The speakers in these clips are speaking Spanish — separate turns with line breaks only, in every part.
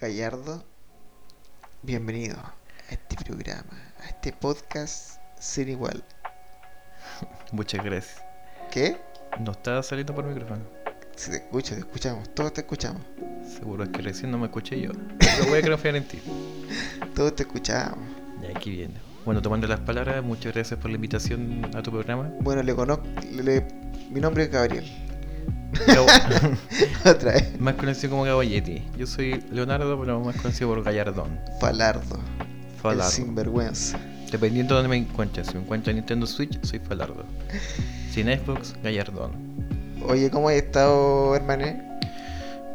Gallardo, bienvenido a este programa, a este podcast sin igual.
Muchas gracias.
¿Qué?
No estaba saliendo por micrófono.
Si te escucho, te escuchamos, todos te escuchamos.
Seguro es que recién no me escuché yo. Pero voy a confiar en ti.
Todos te escuchamos.
Y aquí viene. Bueno, tomando las palabras, muchas gracias por la invitación a tu programa.
Bueno, le conozco, le- mi nombre es Gabriel. Otra vez,
más conocido como Gaballetti. Yo soy Leonardo, pero más conocido por Gallardón.
Falardo, el
Falardo.
sinvergüenza.
Dependiendo de dónde me encuentres. Si me encuentro en Nintendo Switch, soy Falardo. Si en Xbox, Gallardón.
Oye, ¿cómo has estado, hermane?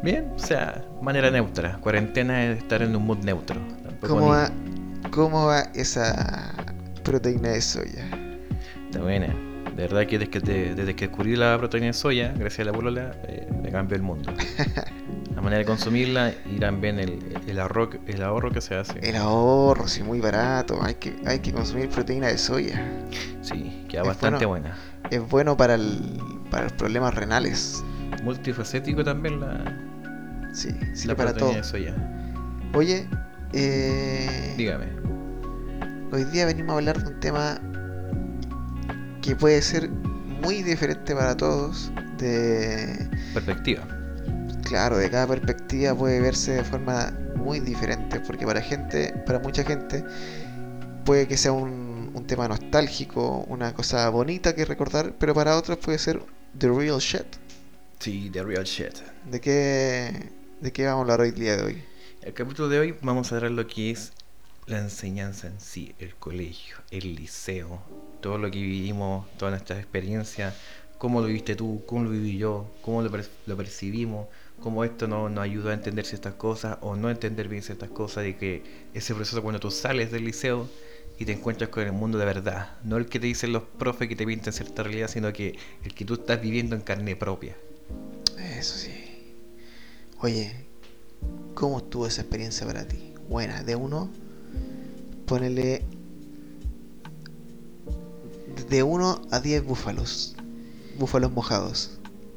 Bien, o sea, manera neutra. Cuarentena es estar en un mood neutro. Tampoco
¿Cómo
ni-
va, ¿Cómo va esa proteína de soya?
Está buena. De verdad que desde que, te- desde que descubrí la proteína de soya, gracias a la bolola, eh, me cambió el mundo. La manera de consumirla y también el, el, ahorro, el ahorro que se hace.
El ahorro, sí, muy barato. Hay que, hay que consumir proteína de soya.
Sí, queda
Es
bastante
bueno.
buena.
Es bueno para, el, para los problemas renales.
Multifacético también la,
Sí, sí,
la
para todo.
proteína de soya.
Oye, eh,
Dígame.
hoy día venimos a hablar de un tema que puede ser muy diferente para todos. De,
Perspectiva.
claro, de cada perspectiva puede verse de forma muy diferente, porque para gente, para mucha gente, puede que sea un, un tema nostálgico, una cosa bonita que recordar, pero para otros puede ser the real shit.
Sí, the real shit.
¿De qué, de qué vamos a hablar hoy día de hoy?
El capítulo de hoy vamos a ver lo que es la enseñanza en sí, el colegio, el liceo, todo lo que vivimos, todas nuestras experiencias, cómo lo viviste tú, cómo lo viví yo, cómo lo, lo percibimos, cómo esto no- nos ayudó a entender ciertas cosas o no entender bien ciertas cosas, de que ese proceso cuando tú sales del liceo y te encuentras con el mundo de verdad, no el que te dicen los profes que te pintan cierta realidad, sino que el que tú estás viviendo en carne propia.
Eso sí. Oye, ¿cómo estuvo esa experiencia para ti? Buena, de uno, ponele de 1 a 10 búfalos. Búfalos mojados.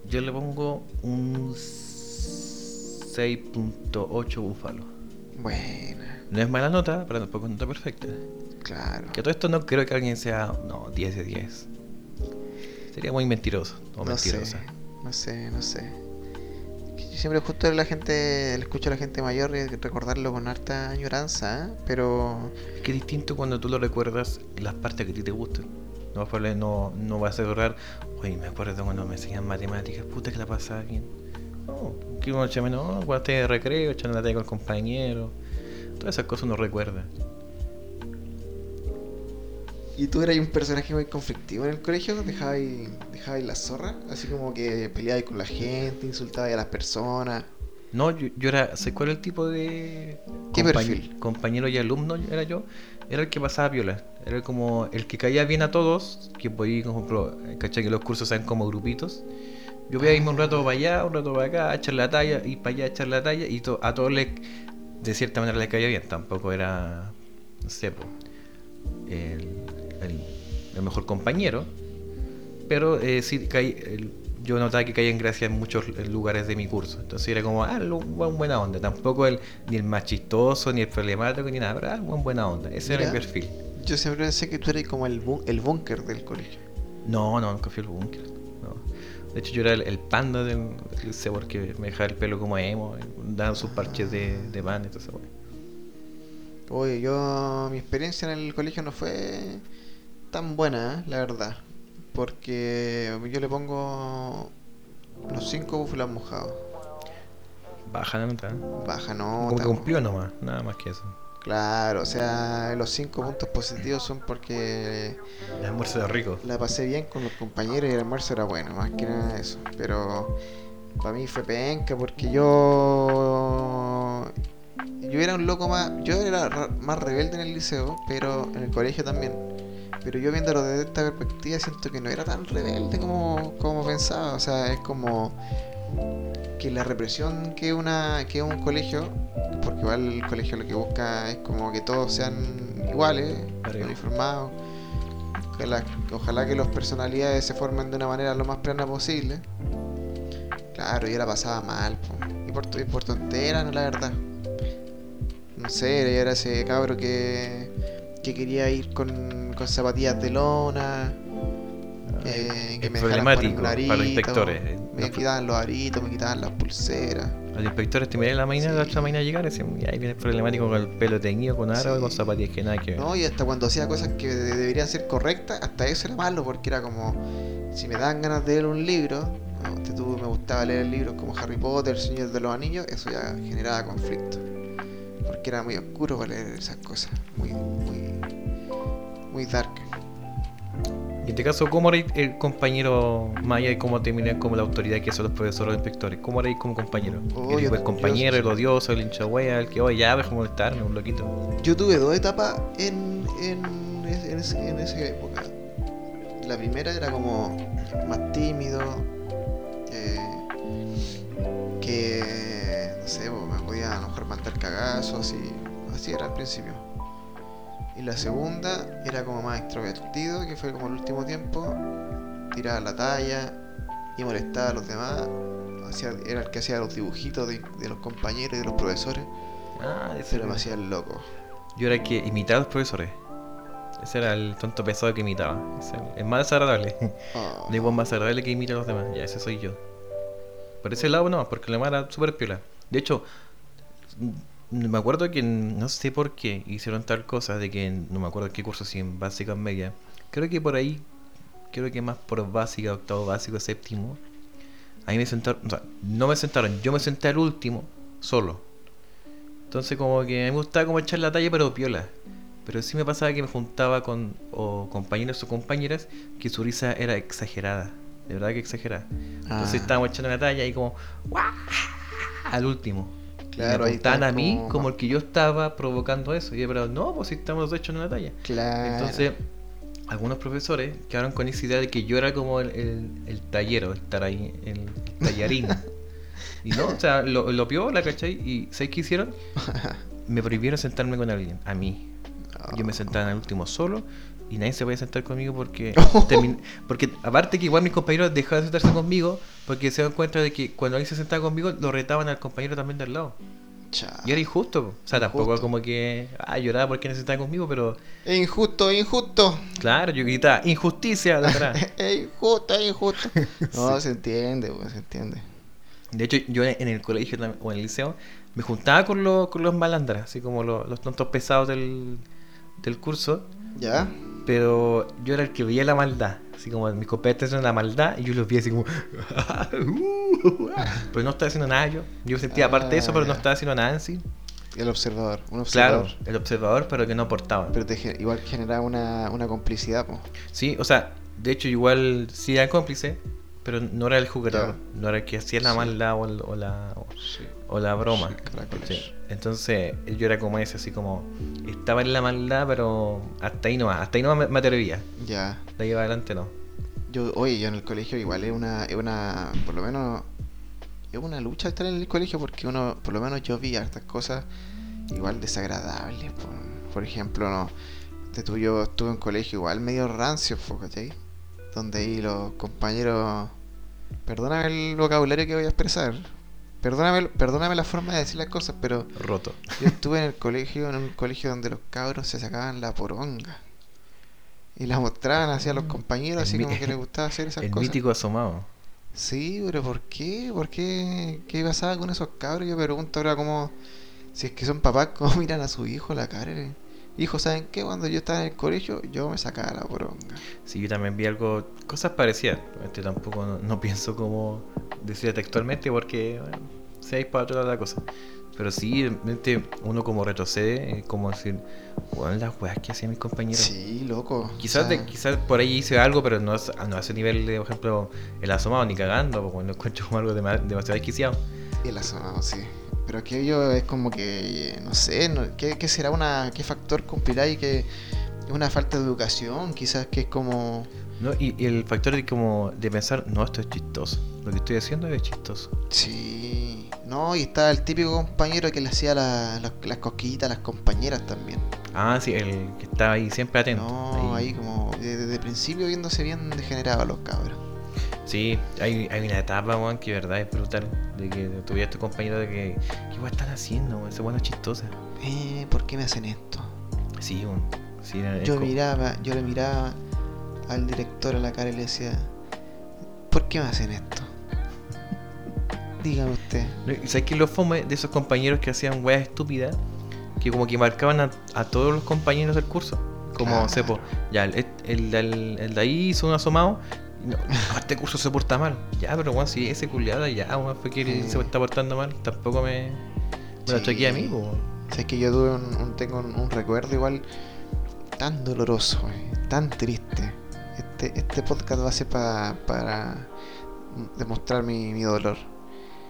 Yo le pongo un 6.8 búfalo.
Buena,
No es mala nota, pero tampoco es nota perfecta.
claro.
Que todo esto no creo que alguien sea, no, 10 de 10. Sería muy mentiroso o
No sé,
mentirosa.
no sé, no sé. Siempre justo la gente, escucho a la gente mayor recordarlo con harta añoranza, ¿eh? pero
Es que distinto cuando tú lo recuerdas las partes que a ti te gustan. No, no, no vas a recordar, oye, me acuerdo cuando me enseñan matemáticas, puta que la pasaba bien. No, que uno echa menos, no, cuando de recreo, echando la talla con el compañero. Todas esas cosas uno recuerda.
¿Y tú eras un personaje muy conflictivo en el colegio? ¿Dejabas, dejabas la zorra? Así como que peleabas con la gente, insultabas a las personas.
No, yo, yo era, ¿sabes cuál era el tipo de
¿Qué
compañ-
perfil?
compañero y alumno era yo? Era el que pasaba viola. Era como el que caía bien a todos, que podía, por ejemplo, ¿cachai? Que los cursos sean como grupitos. Yo voy a irme un rato para allá, un rato para acá, a echar la talla, y para allá a echar la talla, y to- a todos les, de cierta manera les caía bien. Tampoco era, no sé, po, el, el- el mejor compañero, pero eh, sí caí, el- yo notaba que caía en gracia en muchos lugares de mi curso. Entonces era como, ah, buen buena onda. Tampoco el, ni el más chistoso, ni el problemático, ni nada, pero ah, buen buena onda. Ese era mi perfil.
Yo siempre pensé que tú eras como el, el búnker del colegio.
No, no, nunca fui al búnker. No. De hecho, yo era el, el panda del del liceo porque me dejaba el pelo como emo, daban sus parches de, de pan y todo eso.
Oye, yo. Mi experiencia en el colegio no fue tan buena, la verdad. Porque yo le pongo los cinco búfalos mojados.
Baja nota. ¿eh?
Baja
Como que
nota.
cumplió nomás, nada más que eso.
Claro, o sea, los cinco puntos positivos son porque
El almuerzo era rico.
la pasé bien con los compañeros y el almuerzo era bueno, más que nada eso. Pero para mí fue penca porque yo. Yo era un loco más. Yo era ra- más rebelde en el liceo, pero en el colegio también. Pero yo viéndolo desde esta perspectiva siento que no era tan rebelde como, como pensaba. O sea, es como que la represión que una que un colegio, porque igual el colegio lo que busca es como que todos sean iguales,
Parejo.
uniformados. Ojalá, ojalá que las personalidades se formen de una manera lo más plana posible. Claro, yo la pasaba mal, po. y por, y por tontera, no la verdad. no sé, era ese cabro que, que quería ir con, con zapatillas de lona. eh, que
es
me
problemático
un
para los
arito,
inspectores.
Me
Los-
quitaban los aritos, me quitaban las pulseras.
Los inspectores te miran la mañana, la
Sí.
otra mañana llegar y decían, "Y ahí viene el problemático con el pelo teñido, con aro y con zapatillas que nada que ver.
No, y hasta cuando hacía cosas que de- deberían ser correctas, hasta eso era malo, porque era como, si me dan ganas de leer un libro, me gustaba leer libros como Harry Potter, El Señor de los Anillos, eso ya generaba conflicto. Porque era muy oscuro para leer esas cosas, muy, muy, muy dark.
Y en este caso, ¿cómo eres el compañero Maya y cómo te miran como la autoridad que son los profesores o inspectores? ¿Cómo eres como compañero?
Oh,
el,
yo-
el
yo-
compañero, el odioso, el hincha wea, el que, oye, ya, deja de molestarme, un loquito.
Yo tuve dos etapas en, en, en, ese- en esa época. La primera era como más tímido, eh, cagazos y así era al principio. Y la segunda era como más extrovertido, que fue como el último tiempo, tiraba la talla y molestaba a los demás. Hacía- era el que hacía los dibujitos de, de los compañeros y de los profesores,
Ah, ese
pero
era
me hacía el loco.
Yo era el que imitaba a los profesores. Ese era el tonto pesado que imitaba. El más desagradable.
Oh.
De igual más desagradable que imita a los demás. Ya, ese soy yo. Por ese lado no, porque la demás era súper piola. De hecho, me acuerdo que no sé por qué hicieron tal cosa de que no me acuerdo qué curso, si en básica o en media. Creo que por ahí, creo que más por básica, octavo básico, séptimo. Ahí me sentaron, o sea, no me sentaron, yo me senté al último, solo. Entonces como que me gustaba como echar la talla, pero piola. Pero sí me pasaba que me juntaba con o compañeros o compañeras que su risa era exagerada. De verdad que exagerada. Entonces
Ah.
estábamos echando la talla y como ¡guau! al último.
Claro,
y me
ahí
apuntaban a mí
como-
como el que yo estaba provocando eso. Y yo, pero no, pues si estamos dos echando una talla.
Claro.
Entonces, algunos profesores quedaron con esa idea de que yo era como el, el, el tallero, el, taray- el tallarín. y no, o sea, lo, lo piola, ¿cachai? Y ¿sabes qué hicieron? Me prohibieron sentarme con alguien, a mí. Yo me sentaba en el último solo y nadie se podía sentar conmigo porque termin- porque aparte que igual mis compañeros dejaban de sentarse conmigo porque se dan cuenta de que cuando alguien se sentaba conmigo lo retaban al compañero también del lado. Y era injusto. O sea, tampoco como que ah, lloraba porque no se sentaba conmigo, pero
injusto, injusto.
claro, yo gritaba injusticia de
injusto, injusto. No, se entiende, pues, se entiende.
De hecho, yo en el colegio o en el liceo me juntaba con los, con los malandras, así como los, los tontos pesados del, del curso.
¿Ya?
Pero yo era el que veía la maldad. Así como mis compañeros hacían la maldad y yo los veía así como. pero no estaba haciendo nada yo. Yo sentía aparte de eso, pero no
Ah,
estaba haciendo nada en sí.
El observador, un
Claro,
observador.
el observador, pero que no aportaba.
Pero te igual generaba una, una complicidad, pues.
Sí, o sea, de hecho, igual sí era cómplice, pero no era el jugador. No era el que hacía la
Sí.
maldad o, o la. o-
Sí.
O la broma.
Sí.
Entonces yo era como ese, así como estaba en la maldad, pero hasta ahí nomás, hasta ahí nomás me, me atrevía.
Ya.
De ahí adelante no.
Yo, oye, yo en el colegio igual es una, es una, por lo menos, es una lucha estar en el colegio porque uno, por lo menos yo vi estas cosas igual desagradables. Por, por ejemplo, no, te tu- yo estuve en colegio igual medio rancio, ¿cachai? Donde ahí los compañeros, perdóname el vocabulario que voy a expresar, perdóname, perdóname la forma de decir las cosas, pero
Roto.
yo estuve en el colegio, en un colegio donde los cabros se sacaban la poronga. Y la mostraban hacia los compañeros,
El
así como que les gustaba hacer esas
El
cosas.
mítico asomado.
Sí, pero ¿por qué? ¿Por qué? ¿Qué pasaba con esos cabros? Yo me pregunto ahora cómo... Si es que son papás, ¿cómo miran a su hijo la cara? Hijo, ¿saben qué? Cuando yo estaba en el colegio, yo me sacaba la poronga.
Sí, yo también vi algo, cosas parecidas. Este tampoco no, no pienso como decir textualmente porque bueno, se ha para toda la cosa. Pero sí, realmente uno como retrocede, como decir, bueno, las weas que hacían mis compañeros.
Sí, loco.
Quizás,
o sea,
de, quizás por ahí hice algo, pero no, es- no a ese nivel de, por ejemplo, el asomado ni cagando, porque lo encuentro como algo dema- demasiado desquiciado.
El asomado, sí. Pero aquello es como que, no sé, no- ¿qué, qué será una, qué factor cumplirá y que es una falta de educación? Quizás que es como,
¿no? Y, y el factor de como de pensar, no, esto es chistoso. Lo que estoy haciendo es chistoso.
sí, no, y está el típico compañero que le hacía la- las- las cosquillitas a las compañeras también.
Ah, sí, el que estaba ahí siempre atento.
No, ahí como desde el principio viéndose bien degenerado a los cabros.
Sí, hay, hay una etapa, weón, que verdad es brutal. De que tuviera estos compañeros de que, ¿qué weón están haciendo, weón? Esa weón es chistosa.
Eh, ¿por qué me hacen esto?
Sí, weón. Sí,
Yo
como-
miraba, yo le miraba al director a la cara y le decía, ¿por qué me hacen esto? Dígame usted.
¿Sabes qué es lo fome de esos compañeros que hacían weas estúpidas? Que como que marcaban a, a todos los compañeros del curso. Como,
Claro.
sepo, ya, el, el, el- el de ahí hizo un asomado. No, este curso se porta mal. Ya, pero weón, si ese culiada ya, weón, fue que
Sí.
se está portando mal, tampoco me, me lo choqué a mí, po, weón.
O sea, es que yo tuve un, un- tengo un, un recuerdo igual tan doloroso, eh, tan triste. Este, este podcast va a ser pa- para demostrar mi, mi dolor.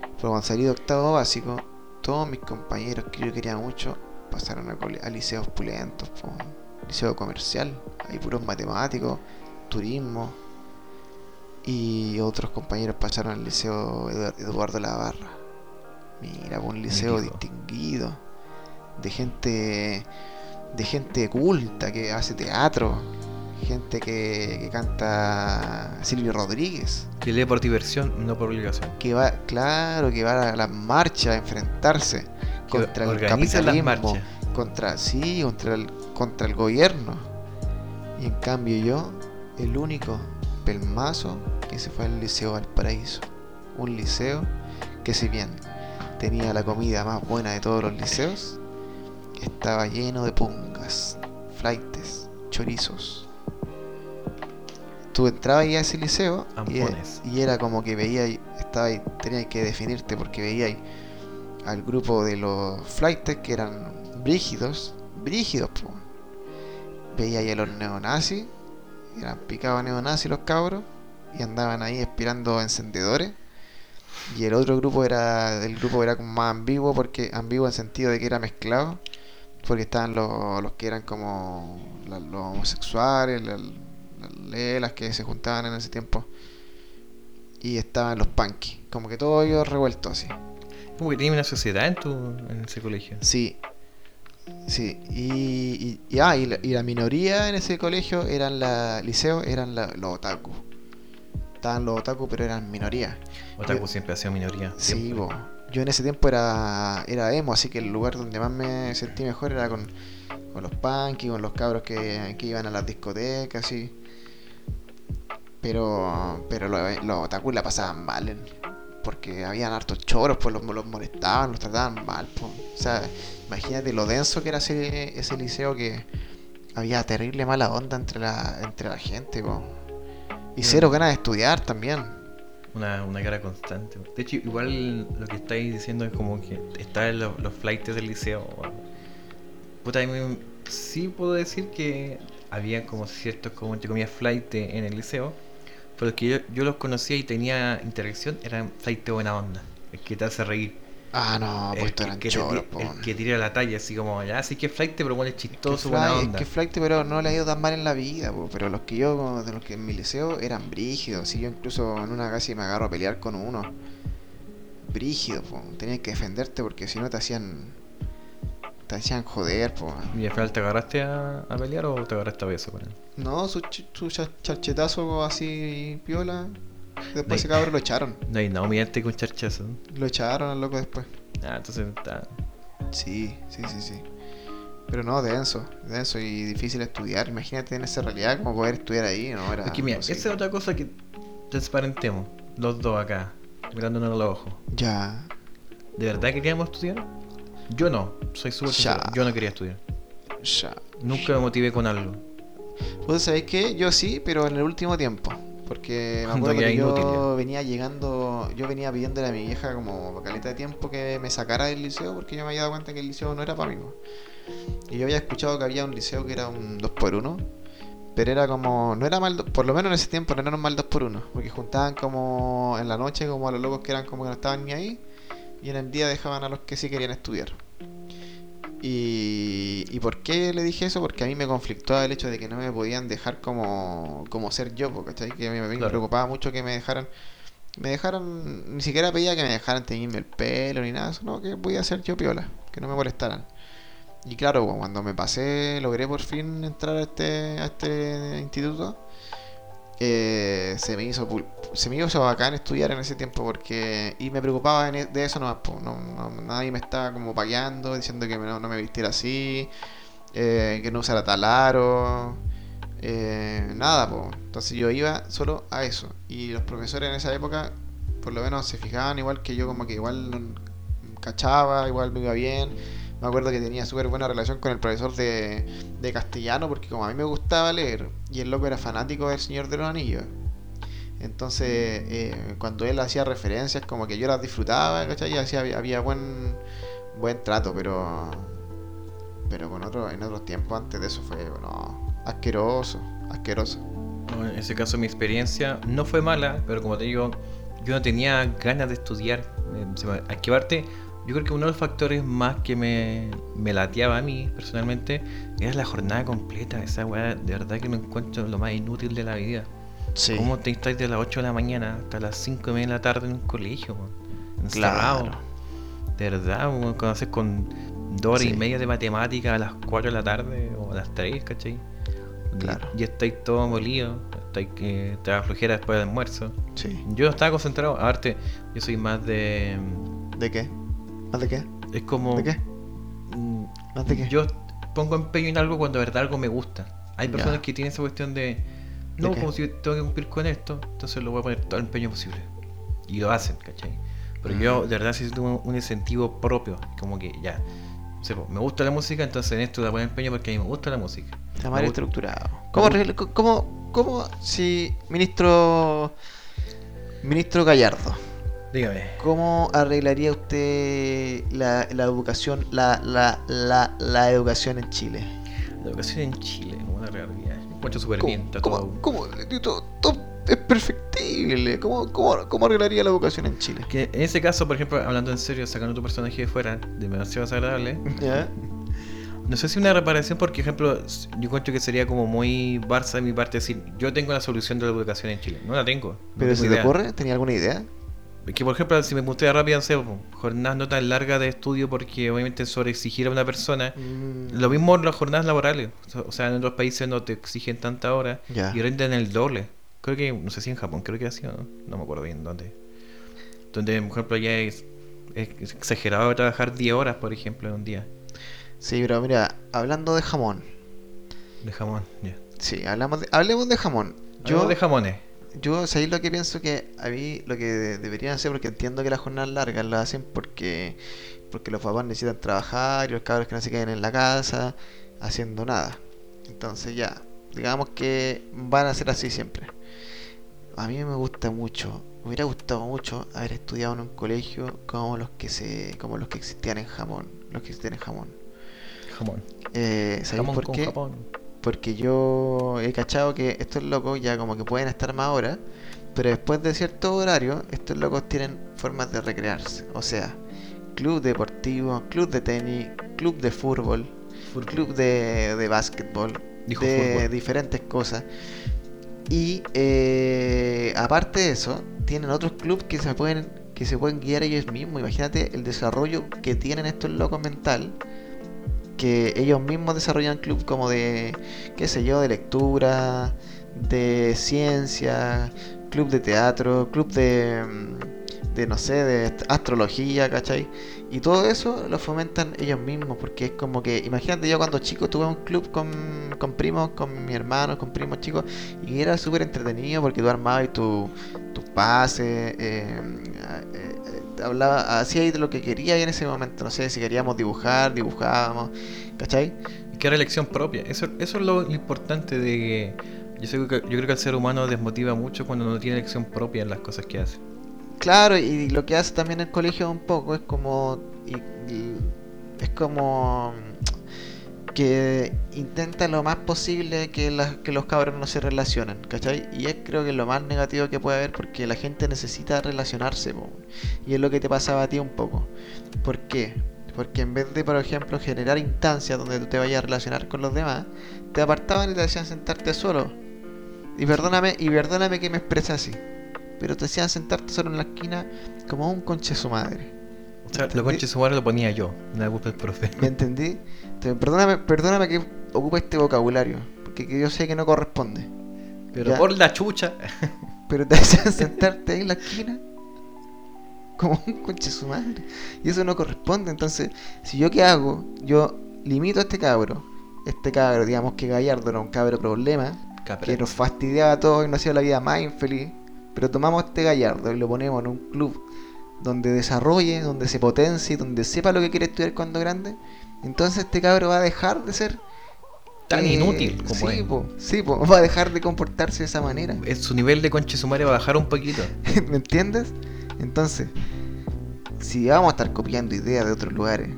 Pero cuando salí de octavo básico, todos mis compañeros que yo quería mucho pasaron a, a liceos pulentos, po, liceo comercial, hay puros matemáticos, turismo. Y otros compañeros pasaron al liceo Edu- Eduardo Lavarra. Mira, un liceo
Mítico.
distinguido de gente de gente culta que hace teatro, gente que, que canta Silvio Rodríguez,
Que lee por diversión, no por obligación.
que va, claro, que va a las marchas a enfrentarse
Que
contra el capitalismo, contra sí, contra el contra el gobierno. Y en cambio yo, el único pelmazo que se fue al liceo Valparaíso, un liceo que si bien tenía la comida más buena de todos los liceos, estaba lleno de pungas, flaites, chorizos. Tú entrabas ahí a ese liceo y,
Ampones.
y era como que veía, estaba ahí, tenías que definirte porque veía ahí al grupo de los flaites que eran brígidos, brígidos, po. veía ahí a los neonazis, eran picados neonazis los cabros y andaban ahí aspirando encendedores. Y el otro grupo era, el grupo era como más ambiguo porque ambiguo en sentido de que era mezclado, porque estaban los, los que eran como la- los homosexuales, la- las lelas que se juntaban en ese tiempo, y estaban los punky, como que todo ellos revuelto así.
Como que tenía una sociedad en, tu, en ese colegio.
Sí, sí, y, y, y- ah, y, la, y la minoría en ese colegio eran la liceo, eran la- los otaku. Estaban los otaku, pero eran minoría.
Otaku
Yo-
siempre ha sido minoría.
Sí, bo. yo en ese tiempo era, era emo, así que el lugar donde más me sentí mejor era con, con los punky, con los cabros que, que iban a las discotecas, así. Pero, pero los, los otaku la pasaban mal, porque habían hartos choros, pues los, los molestaban, los trataban mal. po. O sea, imagínate lo denso que era ese, ese liceo que había terrible mala onda entre la, entre la gente, po. y cero ganas de estudiar también.
Una, una cara constante. De hecho, igual lo que estáis diciendo es como que está en los, los flights del liceo. Puta, sí puedo decir que había como ciertos, como entre comillas, flights en el liceo. Pero los que yo, yo los conocía y tenía interacción eran flights de buena onda. El que te hace reír.
Ah, no, pues
el
eran
que te
choros, po.
el que tira la talla, así como, ya, sí que es flight, pero bueno, es
Que
chistoso,
flight-
buena
es que flight, pero no le ha ido tan mal en la vida, po, pero los que yo, de los que en mi liceo eran brígidos, y yo incluso en una casi me agarro a pelear con uno. Brígido, po. tenías que defenderte porque si no te hacían, te hacían joder, po.
¿Y al final te agarraste a, a pelear o te agarraste a beso con él?
No, su, su cha- charchetazo así piola, después
No,
ese
y-
cabrón lo echaron,
No hay nada humillante con charchazo.
lo echaron al loco después.
Ah, entonces está.
Sí, sí, sí, sí. Pero no, denso, denso y difícil estudiar. Imagínate en esa realidad como poder estudiar ahí, no era.
Es que mira, esa es otra cosa que transparentemos, los dos acá, mirándonos a los ojos.
Ya,
¿De verdad queríamos estudiar? Yo no, soy súper sincero, yo no quería estudiar.
ya.
Nunca me motivé con algo.
Pues sabéis qué, yo sí, pero en el último tiempo. Porque me
Cuando
acuerdo que yo
inútil,
venía llegando, yo venía pidiéndole a mi vieja como caleta de tiempo que me sacara del liceo porque yo me había dado cuenta que el liceo no era para mí. Y yo había escuchado que había un liceo que era un 2x1, pero era como, no era mal, por lo menos en ese tiempo no era un mal 2x1, porque juntaban como en la noche como a los locos que eran como que no estaban ni ahí, y en el día dejaban a los que sí querían estudiar. Y, ¿Y por qué le dije eso? Porque a mí me conflictó el hecho de que no me podían dejar como, como ser yo, ¿cachai? Que a mí me
Claro.
preocupaba mucho que me dejaran, me dejaran, ni siquiera pedía que me dejaran teñirme el pelo ni nada, de eso no, que podía ser yo piola, que no me molestaran. Y claro, cuando me pasé, logré por fin entrar a este, a este instituto, eh, se me hizo se me hizo bacán estudiar en ese tiempo porque y me preocupaba e- de eso nomás no, nadie me estaba como pagueando diciendo que no, me vistiera así eh, que no usara tal aro eh, nada po. entonces yo iba solo a eso. Y los profesores en esa época por lo menos se fijaban igual que yo como que igual cachaba igual me iba bien me acuerdo que tenía súper buena relación con el profesor de, de castellano porque como a mí me gustaba leer y el loco era fanático del Señor de los Anillos. Entonces, eh, cuando él hacía referencias, como que yo las disfrutaba, ¿cachai? Y hacía, había buen, buen trato, pero pero con otro, en otros tiempos antes de eso fue, no, asqueroso, asqueroso.
No, En ese caso mi experiencia no fue mala, pero como te digo, yo no tenía ganas de estudiar. Eh, Aquí yo creo que uno de los factores más que me, me lateaba a mí personalmente era la jornada completa. Esa weá de verdad que me encuentro lo más inútil de la vida.
Sí.
¿Cómo te estás de las 8 de la mañana hasta las 5 y media de la tarde en un colegio? Encerrado.
Claro.
De verdad, cuando haces con dos horas
Sí.
y media de matemática a las 4 de la tarde o a las 3, ¿cachai? Y-
Claro.
Y, estáis todo molido, estáis que te da flojera después del almuerzo.
Sí.
Yo estaba concentrado, aparte, yo soy más de.
¿De qué? ¿Más de qué?
Es como.
¿De qué?
mm,
¿Más de qué?
Yo pongo empeño en algo cuando de verdad algo me gusta. Hay
Ya.
personas que tienen esa cuestión de. No, como si tengo que cumplir con esto, entonces lo voy a poner todo el empeño posible. Y lo hacen, ¿cachai? Pero yo de verdad sí tengo un incentivo propio, como que ya. sé, po, me gusta la música, entonces en esto voy a poner empeño porque a mí me gusta la música.
Está mal estructurado. ¿Cómo, arregla- cómo, cómo si ministro ministro Gallardo,
Dígame.
cómo arreglaría usted la, la educación la, la, la, la educación en Chile?
La educación en Chile, como una realidad. Encuentro súper
¿Cómo,
bien,
cómo-
todo.
cómo- todo- todo es perfectible. ¿Cómo, cómo, cómo arreglaría la educación en Chile?
Que en ese caso, por ejemplo, hablando en serio, sacando tu personaje de fuera, demasiado desagradable.
¿Ya?
No sé si una reparación, porque, ejemplo, yo encuentro que sería como muy Barça de mi parte decir, yo tengo la solución de la educación en Chile. No la tengo. no
¿Pero
tengo
se te
idea.
ocurre? ¿Tenía alguna idea?
Que, por ejemplo, si me gustaría po, jornadas no tan largas de estudio, porque obviamente sobre exigir a una persona.
Mm,
Lo mismo en las jornadas laborales. O sea- en otros países no te exigen tanta hora
Ya.
y rinden el doble. Creo que, no sé si en Japón, creo que así o no. No me acuerdo bien dónde. Donde, por ejemplo, ya es, es exagerado trabajar 10 horas, por ejemplo, en un día
Sí, pero mira, hablando de jamón.
de jamón. Ya.
Sí, hablamos de, hablemos de jamón.
Yo
Yo,
de jamones.
Yo ¿sabéis lo que pienso que a mí lo que de- deberían hacer? Porque entiendo que las jornadas largas las hacen porque, porque los papás necesitan trabajar y los cabros que no se queden en la casa haciendo nada. Entonces ya, digamos que van a ser así siempre. A mí me gusta mucho, me hubiera gustado mucho haber estudiado en un colegio como los que se, como los que existían en jamón, los que existen en jamón.
Jamón.
Eh, ¿Sabéis
Jamón
por
con
qué?
Japón.
Porque yo he cachado que estos locos ya como que pueden estar más horas, pero después de cierto horario, estos locos tienen formas de recrearse. O sea, club deportivo, club de tenis, club de fútbol, club de, de básquetbol,
Dijo
de
fútbol.
diferentes cosas. Y eh, aparte de eso, tienen otros clubes que se pueden que se pueden guiar ellos mismos. Imagínate el desarrollo que tienen estos locos mental, que ellos mismos desarrollan club como de, qué sé yo, de lectura, de ciencia, club de teatro, club de, mm, de no sé, de astrología, ¿cachai? Y todo eso lo fomentan ellos mismos, porque es como que, imagínate yo cuando chico tuve un club con, con primos, con mis hermanos, con primos chicos, y era súper entretenido porque tú armabas tu- tus pases, eh, eh, hablaba, hacías de lo que querías en ese momento, no sé, si queríamos dibujar, dibujábamos, ¿cachai?
Y que era elección propia. Eso, eso es lo importante de que yo, sé que yo creo que el ser humano desmotiva mucho cuando no tiene elección propia en las cosas que hace.
Claro, y lo que hace también el colegio un poco es como. y- y- es como. Que intenta lo más posible que, las- que los cabros no se relacionen, ¿cachai? Y es creo que lo más negativo que puede haber porque la gente necesita relacionarse, po. y es lo que te pasaba a ti un poco. ¿Por qué? Porque en vez de, por ejemplo, generar instancias donde tú te vayas a relacionar con los demás, te apartaban y te hacían sentarte solo. Y perdóname, y perdóname que me exprese así. Pero te hacían sentarte solo en la esquina como un conche su madre.
O sea, lo conche su madre lo ponía yo, no la culpa del profe.
¿Me entendí? Entonces, perdóname, perdóname que ocupe este vocabulario. Porque que yo sé que no corresponde.
Pero
Ya.
por la chucha.
Pero te hacen sentarte ahí en la esquina como un conche su madre. Y eso no corresponde. Entonces, si yo qué hago, yo limito a este cabro. Este cabro, digamos que Gallardo era un cabro problema, que nos fastidiaba a todos y nos hacía la vida más infeliz. Pero tomamos a este Gallardo y lo ponemos en un club donde desarrolle, donde se potencie, donde sepa lo que quiere estudiar cuando grande. Entonces este cabro va a dejar de ser
Tan
eh,
inútil como
sí,
es.
po, sí, po, va a dejar de comportarse de esa manera.
Eh, Su nivel de conche sumario va a bajar un poquito.
¿Me entiendes? Entonces, si vamos a estar copiando ideas de otros lugares,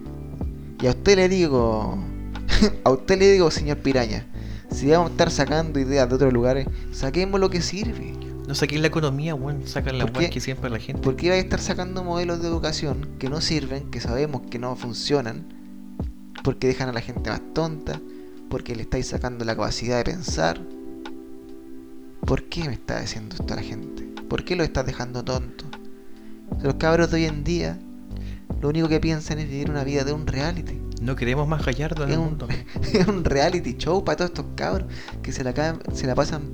y a usted le digo, a usted le digo, señor Piraña, si vamos a estar sacando ideas de otros lugares, saquemos lo que sirve.
No saquen la economía, weón. Sacan la
¿Por
weá
qué?
que siempre la gente.
¿Por qué vais a estar sacando modelos de educación que no sirven, que sabemos que no funcionan? Porque dejan a la gente más tonta, porque le estáis sacando la capacidad de pensar. ¿Por qué me está diciendo esto a la gente? ¿Por qué lo estás dejando tonto? Los cabros de hoy en día, lo único que piensan es vivir una vida de un reality.
No queremos más gallardo en
Es
el
un,
mundo.
es un reality show para todos estos cabros que se la, se la pasan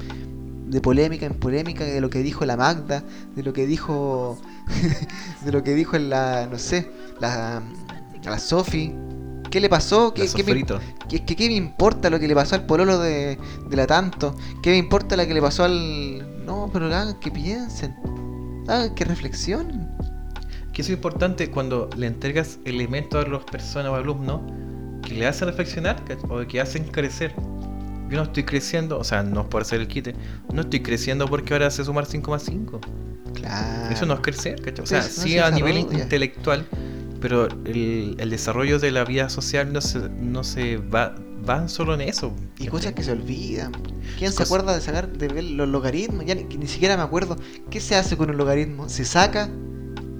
de polémica en polémica de lo que dijo la Magda, de lo que dijo de lo que dijo en la no sé, la la Sofi. ¿Qué le pasó? ¿Qué, qué me, qué- me importa lo que le pasó al pololo de, de la tanto? ¿Qué me importa lo que le pasó al No, pero hagan que piensen. Hagan que reflexionen.
Que eso es importante cuando le entregas elementos a las personas o alumnos que le hacen reflexionar o que hacen crecer. Yo no estoy creciendo, o sea, no es por hacer el quite, no estoy creciendo porque ahora sé sumar 5 más 5.
Claro.
Eso no es crecer, ¿cachai? O sea,
no
sí
se
a nivel intelectual, pero el, el desarrollo de la vida social no se, no se va, va solo en eso.
Y cosas que se olvidan. ¿Quién se acuerda de sacar de ver los logaritmos? Ya ni, ni siquiera me acuerdo. ¿Qué se hace con un logaritmo? ¿Se saca?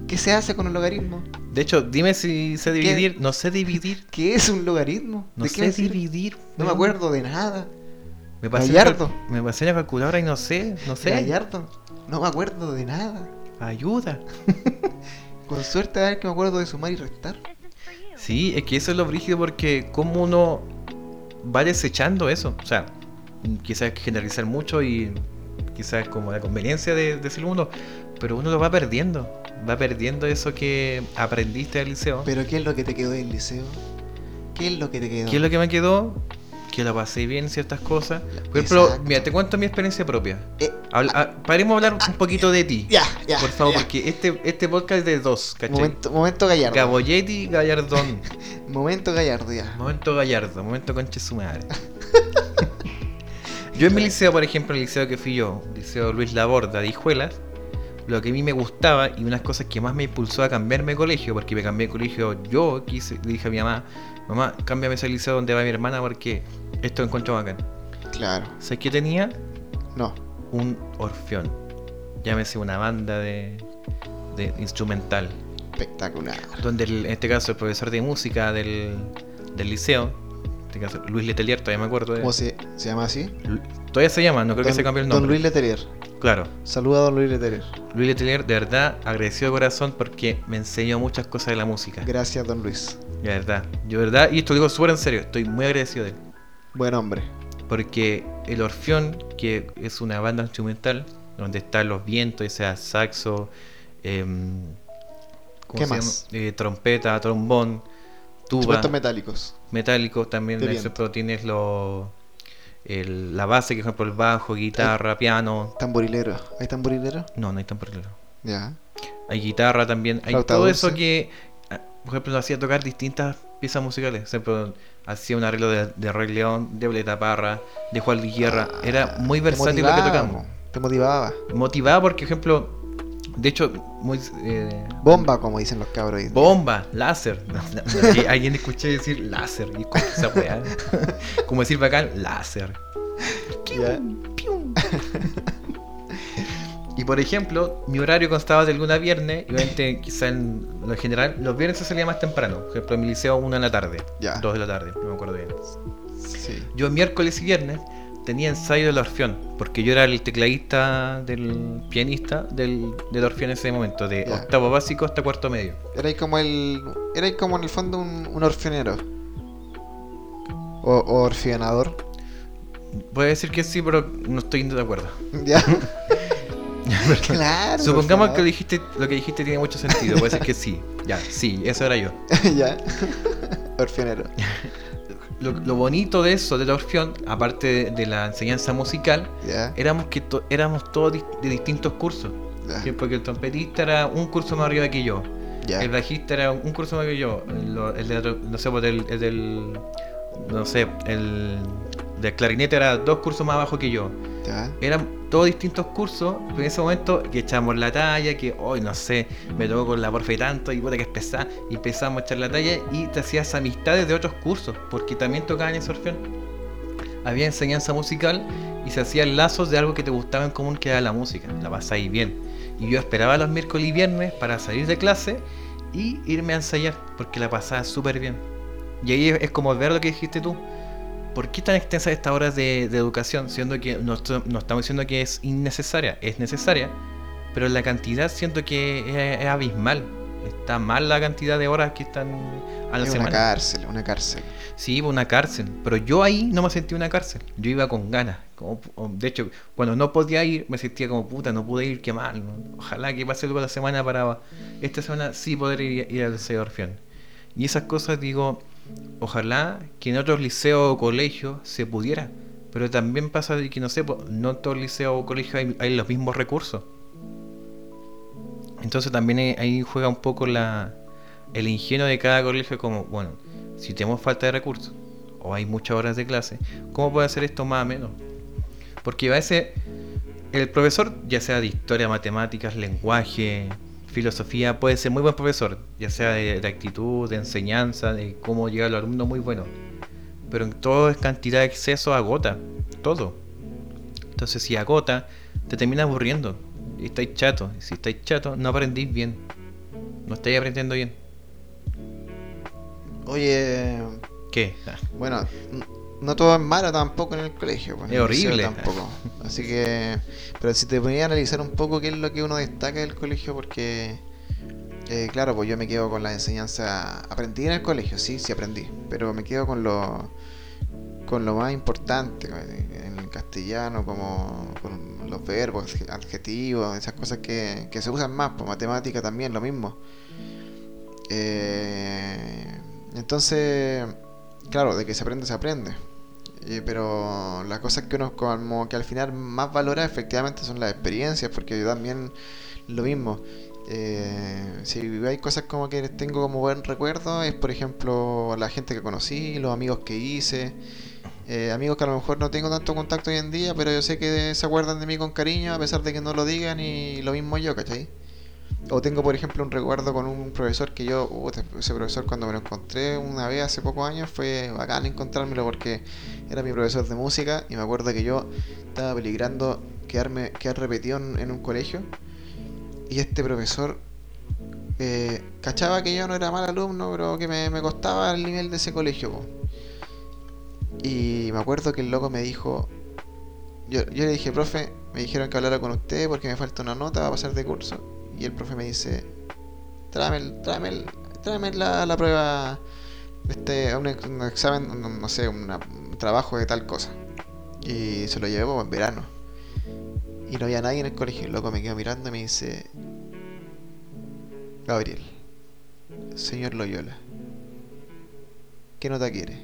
¿Qué se hace con un logaritmo?
De hecho, dime si sé dividir. No sé dividir.
¿Qué es un logaritmo?
No
¿De qué
sé
sirve?
dividir.
No me acuerdo de nada.
Me pasé
Gallardo.
La, me pasé la calculadora y no sé, no sé.
Gallardo. No me acuerdo de nada.
Ayuda.
Con suerte a ver que me acuerdo de sumar y restar.
Sí, es que eso es lo brígido porque como uno va desechando eso. O sea, quizás generalizar mucho y quizás como la conveniencia de, de decirlo uno, pero uno lo va perdiendo. Va perdiendo eso que aprendiste al liceo.
Pero ¿qué es lo que te quedó del liceo? ¿Qué es lo que te quedó?
¿Qué es lo que me quedó? Que lo pasé bien en ciertas cosas. Por ejemplo,
Exacto.
mira, te cuento mi experiencia propia.
Eh,
Habla- ah, paremos a hablar un poquito de ti.
ya, ya.
Por favor,
ya.
porque este, este podcast es de dos, ¿cachai?
Momento, momento Gallardo.
Gabolletti, Gallardón.
Momento Gallardo, ya.
Momento Gallardo, momento conche su madre. yo en mi liceo, por ejemplo, el liceo que fui yo, el liceo Luis Laborda de Hijuelas, lo que a mí me gustaba y unas cosas que más me impulsó a cambiarme de colegio, porque me cambié de colegio, yo quise, le dije a mi mamá, mamá, cámbiame ese liceo donde va mi hermana porque esto encuentro bacán.
Claro.
¿Sabes qué tenía?
No.
Un orfeón. Llámese una banda de, de instrumental.
Espectacular.
donde el- en este caso el profesor de música del, del liceo, en este caso Luis Letelier, todavía me acuerdo de
¿Cómo se, se llama así?
Lu- Todavía se llama, no creo que
Don-
se cambie el
Don
nombre.
Luis Leterier.
Claro,
Saluda a Don Luis Leterier.
Luis Letelier de verdad agradecido de corazón porque me enseñó muchas cosas de la música.
Gracias, Don Luis.
De verdad, yo de verdad, y esto lo digo súper en serio, estoy muy agradecido de él.
Buen hombre.
Porque el Orfeón, que es una banda instrumental, donde están los vientos, ya sea saxo, ¿cómo
¿Qué
se
más?
llama? Eh, trompeta, trombón, tuba.
Instrumentos metálicos.
metálicos también, por ejemplo, tienes lo, el- la base, que por ejemplo el bajo, guitarra, piano.
Tamborilero. ¿Hay tamborilero?
No, no hay tamborilero.
Ya.
Hay guitarra también, hay
Flauta
todo
dulce.
eso que, ah, por ejemplo, nos hacía tocar distintas piezas musicales. Ejemplo, hacía un arreglo de, de Rey León, de Violeta Parra, de Juan Guerra. Era
Ah,
muy
te
versátil lo que tocamos.
mo. Te motivaba.
Motivaba porque, por ejemplo, de hecho, muy... eh,
Bomba, como dicen los cabros.
Bomba, láser. Alguien- escuché decir láser. Y con esa weá. Como decir bacán, láser.
Ya.
Pium. Por ejemplo, mi horario constaba de lunes a viernes, y obviamente quizá en lo general, los viernes se salía más temprano. Por ejemplo, en mi liceo una en la tarde,
Ya.
dos de la tarde, no me acuerdo bien.
Sí.
Yo miércoles y viernes tenía ensayo del Orfeón, porque yo era el tecladista del pianista del, del Orfeón en ese momento, de octavo básico hasta cuarto medio.
Era como el. Era como en el fondo un, un orfenero. O, o orfeonador.
Puede decir que sí, pero no estoy de acuerdo.
Ya. claro.
Supongamos que lo, dijiste, lo que dijiste tiene mucho sentido. Puede ser que sí. Ya, sí, eso era yo.
ya. Orfionero.
Lo, lo bonito de eso, de la Orfeón, aparte de, de la enseñanza musical, éramos que to- éramos todos de distintos cursos. Porque el trompetista era un curso más arriba que yo. El bajista era un curso más que yo. El, de, no sé, pues el, el del. No sé, el del clarinete era dos cursos más abajo que yo. Eran todos distintos cursos, pero en ese momento que echábamos la talla, que hoy no sé, me tocó con la porfe tanto y puta que pesada, y empezamos a echar la talla y te hacías amistades de otros cursos, porque también tocaban ese orfeón. Había enseñanza musical y se hacían lazos de algo que te gustaba en común, que era la música, la pasáis bien. Y yo esperaba los miércoles y viernes para salir de clase y irme a ensayar, porque la pasaba súper bien. Y ahí es como ver lo que dijiste tú. ¿Por qué tan extensas estas horas de, de educación? Siendo que no, estamos diciendo que es innecesaria, es necesaria, pero la cantidad siento que es, es abismal. Está mal la cantidad de horas que están a la
Es una
semana.
cárcel, una cárcel.
Sí, una cárcel. Pero yo ahí no me sentí una cárcel. Yo iba con ganas. Como, de hecho, cuando no podía ir, me sentía como puta, no pude ir, qué mal. Ojalá que pase algo la semana para esta semana sí poder ir, ir al Orfeón. Y esas cosas digo, ojalá que en otros liceos o colegios se pudiera. Pero también pasa de que no sé, no en todo liceo o colegio hay, los mismos recursos. Entonces también ahí juega un poco la, el ingenio de cada colegio como, bueno, si tenemos falta de recursos o hay muchas horas de clase, ¿cómo puede hacer esto más o menos? Porque a veces el profesor, ya sea de historia, matemáticas, lenguaje, filosofía, puede ser muy buen profesor, ya sea de, de actitud, de enseñanza, de cómo llegar a los alumnos muy bueno. Pero en todo es cantidad de exceso agota, todo. Entonces si agota, te termina aburriendo. Y estáis chato. Y si estáis chato, no aprendís bien. No estáis aprendiendo bien.
Oye,
¿Qué? Ah,
bueno, no todo es malo tampoco en el colegio. pues,
Es horrible.
Tampoco. Así que, pero si te ponía a analizar un poco qué es lo que uno destaca del colegio, porque, eh, claro, pues yo me quedo con la enseñanza. Aprendí en el colegio, sí, sí aprendí, pero me quedo con lo, con lo más importante, en el castellano, como con los verbos, adjetivos, esas cosas que, que se usan más, pues matemática también, lo mismo. Eh, entonces, claro, de que se aprende, se aprende. Eh, pero las cosas que uno como que al final más valora efectivamente son las experiencias, porque yo también lo mismo. Eh, si hay cosas como que tengo como buen recuerdo, es por ejemplo la gente que conocí, los amigos que hice. Eh, amigos que a lo mejor no tengo tanto contacto hoy en día, pero yo sé que se acuerdan de mí con cariño a pesar de que no lo digan y lo mismo yo, ¿cachai? O tengo, por ejemplo, un recuerdo con un profesor que yo, puta, ese profesor cuando me lo encontré una vez hace pocos años fue bacán encontrármelo porque era mi profesor de música y me acuerdo que yo estaba peligrando quedarme, quedar repetido en, un colegio y este profesor eh, cachaba que yo no era mal alumno, pero que me, me costaba el nivel de ese colegio. Y me acuerdo que el loco me dijo, yo, yo le dije, profe, me dijeron que hablara con usted porque me falta una nota, va a pasar de curso. Y el profe me dice, tráeme, el- tráeme, el- tráeme la, la prueba, este, un, ex- un examen, no, no sé, una- un trabajo de tal cosa. Y se lo llevé como en verano. Y no había nadie en el colegio. El loco me quedó mirando y me dice, Gabriel, señor Loyola, ¿qué nota quiere?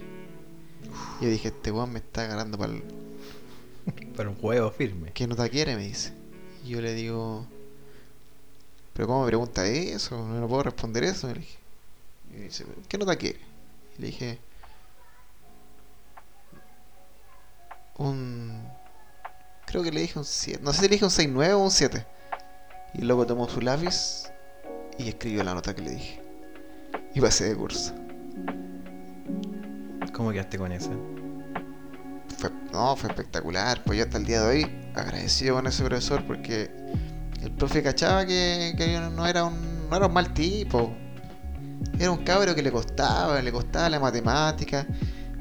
Y yo dije, este weón me está agarrando para el...
Para un juego firme.
¿Qué nota quiere? Me dice. Y yo le digo, ¿pero cómo me pregunta eso? No, puedo responder eso. Le dije. Y dice, ¿qué nota quiere? Y le dije, un... Creo que le dije un 7. No sé si le dije un 6-9 o un 7. Y el loco tomó su lápiz y escribió la nota que le dije. Y pasé de curso.
¿Cómo quedaste con eso?
Fue, no, fue espectacular. Pues yo hasta el día de hoy agradecido con ese profesor porque el profe cachaba que, que yo no era un no era un mal tipo. Era un cabro que le costaba, le costaba la matemática,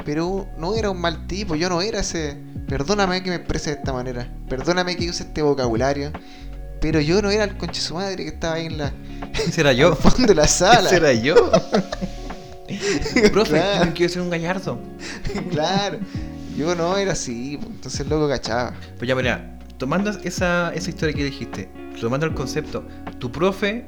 pero no era un mal tipo. Yo no era ese. Perdóname que me exprese de esta manera. Perdóname que use este vocabulario. Pero yo no era el conche su madre que estaba ahí en la
Ese era yo.
al fondo de la sala.
Ese era yo. Profe,
Claro.
yo quiero ser un gallardo.
claro. Yo no, era así, pues, entonces el loco cachaba.
Pues ya, mira, tomando esa, esa historia que dijiste, tomando el concepto, tu profe,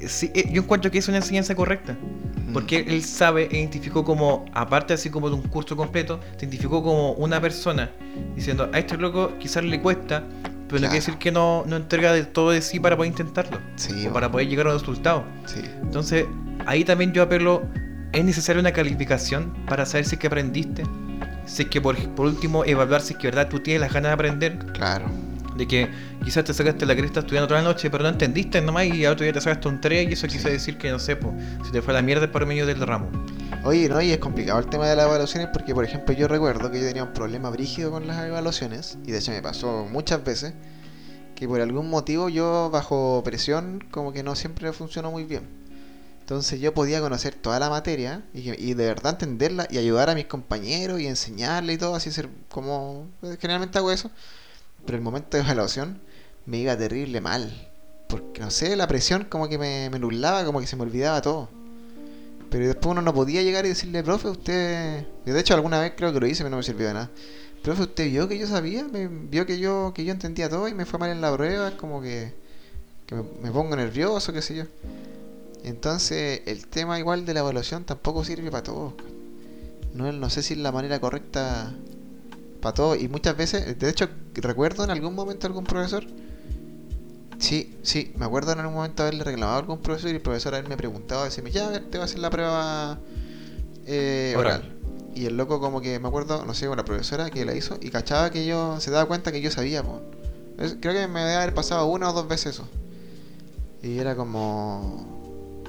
eh, sí, eh, yo encuentro que es una enseñanza correcta.
Mm.
Porque él sabe e identificó como, aparte así como de un curso completo, te identificó como una persona, diciendo, a este loco quizás le cuesta, pero no
Claro.
quiere decir que no, no entrega de todo de sí para poder intentarlo,
Sí,
o para poder llegar a un resultado.
sí.
Entonces, ahí también yo apelo, ¿es necesaria una calificación para saber si es que aprendiste? Si es que por, por último evaluar si es que verdad tú tienes las ganas de aprender,
Claro.
de que quizás te sacaste la cresta estudiando toda la noche, pero no entendiste nomás y al otro día te sacaste un 3 y eso quise decir que no sé, pues, si te fue la mierda por medio del ramo.
Oye, no, y es complicado el tema de las evaluaciones porque, por ejemplo, yo recuerdo que yo tenía un problema brígido con las evaluaciones, y de hecho me pasó muchas veces, que por algún motivo yo bajo presión como que no siempre funcionó muy bien. Entonces yo podía conocer toda la materia y, y de verdad entenderla y ayudar a mis compañeros y enseñarle y todo, así ser como... eh, Generalmente hago eso, pero el momento de evaluación me iba terrible mal. Porque no sé, la presión como que me, me nublaba, como que se me olvidaba todo. Pero después uno no podía llegar y decirle, profe, usted. De hecho, alguna vez creo que lo hice, pero no me sirvió de nada. Profe, usted vio que yo sabía, me vio que yo que yo entendía todo y me fue mal en la prueba, como que, que me, me pongo nervioso, qué sé yo. Entonces, el tema igual de la evaluación tampoco sirve para todos. No, no sé si es la manera correcta para todos. Y muchas veces, de hecho, recuerdo en algún momento algún profesor. Sí, sí, me acuerdo en algún momento haberle reclamado a algún profesor y el profesor haberme preguntado, decirme, ya, a ver, te va a hacer la prueba eh,
Oral.
oral. Y el loco como que, me acuerdo, no sé, una profesora que la hizo y cachaba que yo, se daba cuenta que yo sabía, po. Creo que me debe haber pasado una o dos veces eso. Y era como...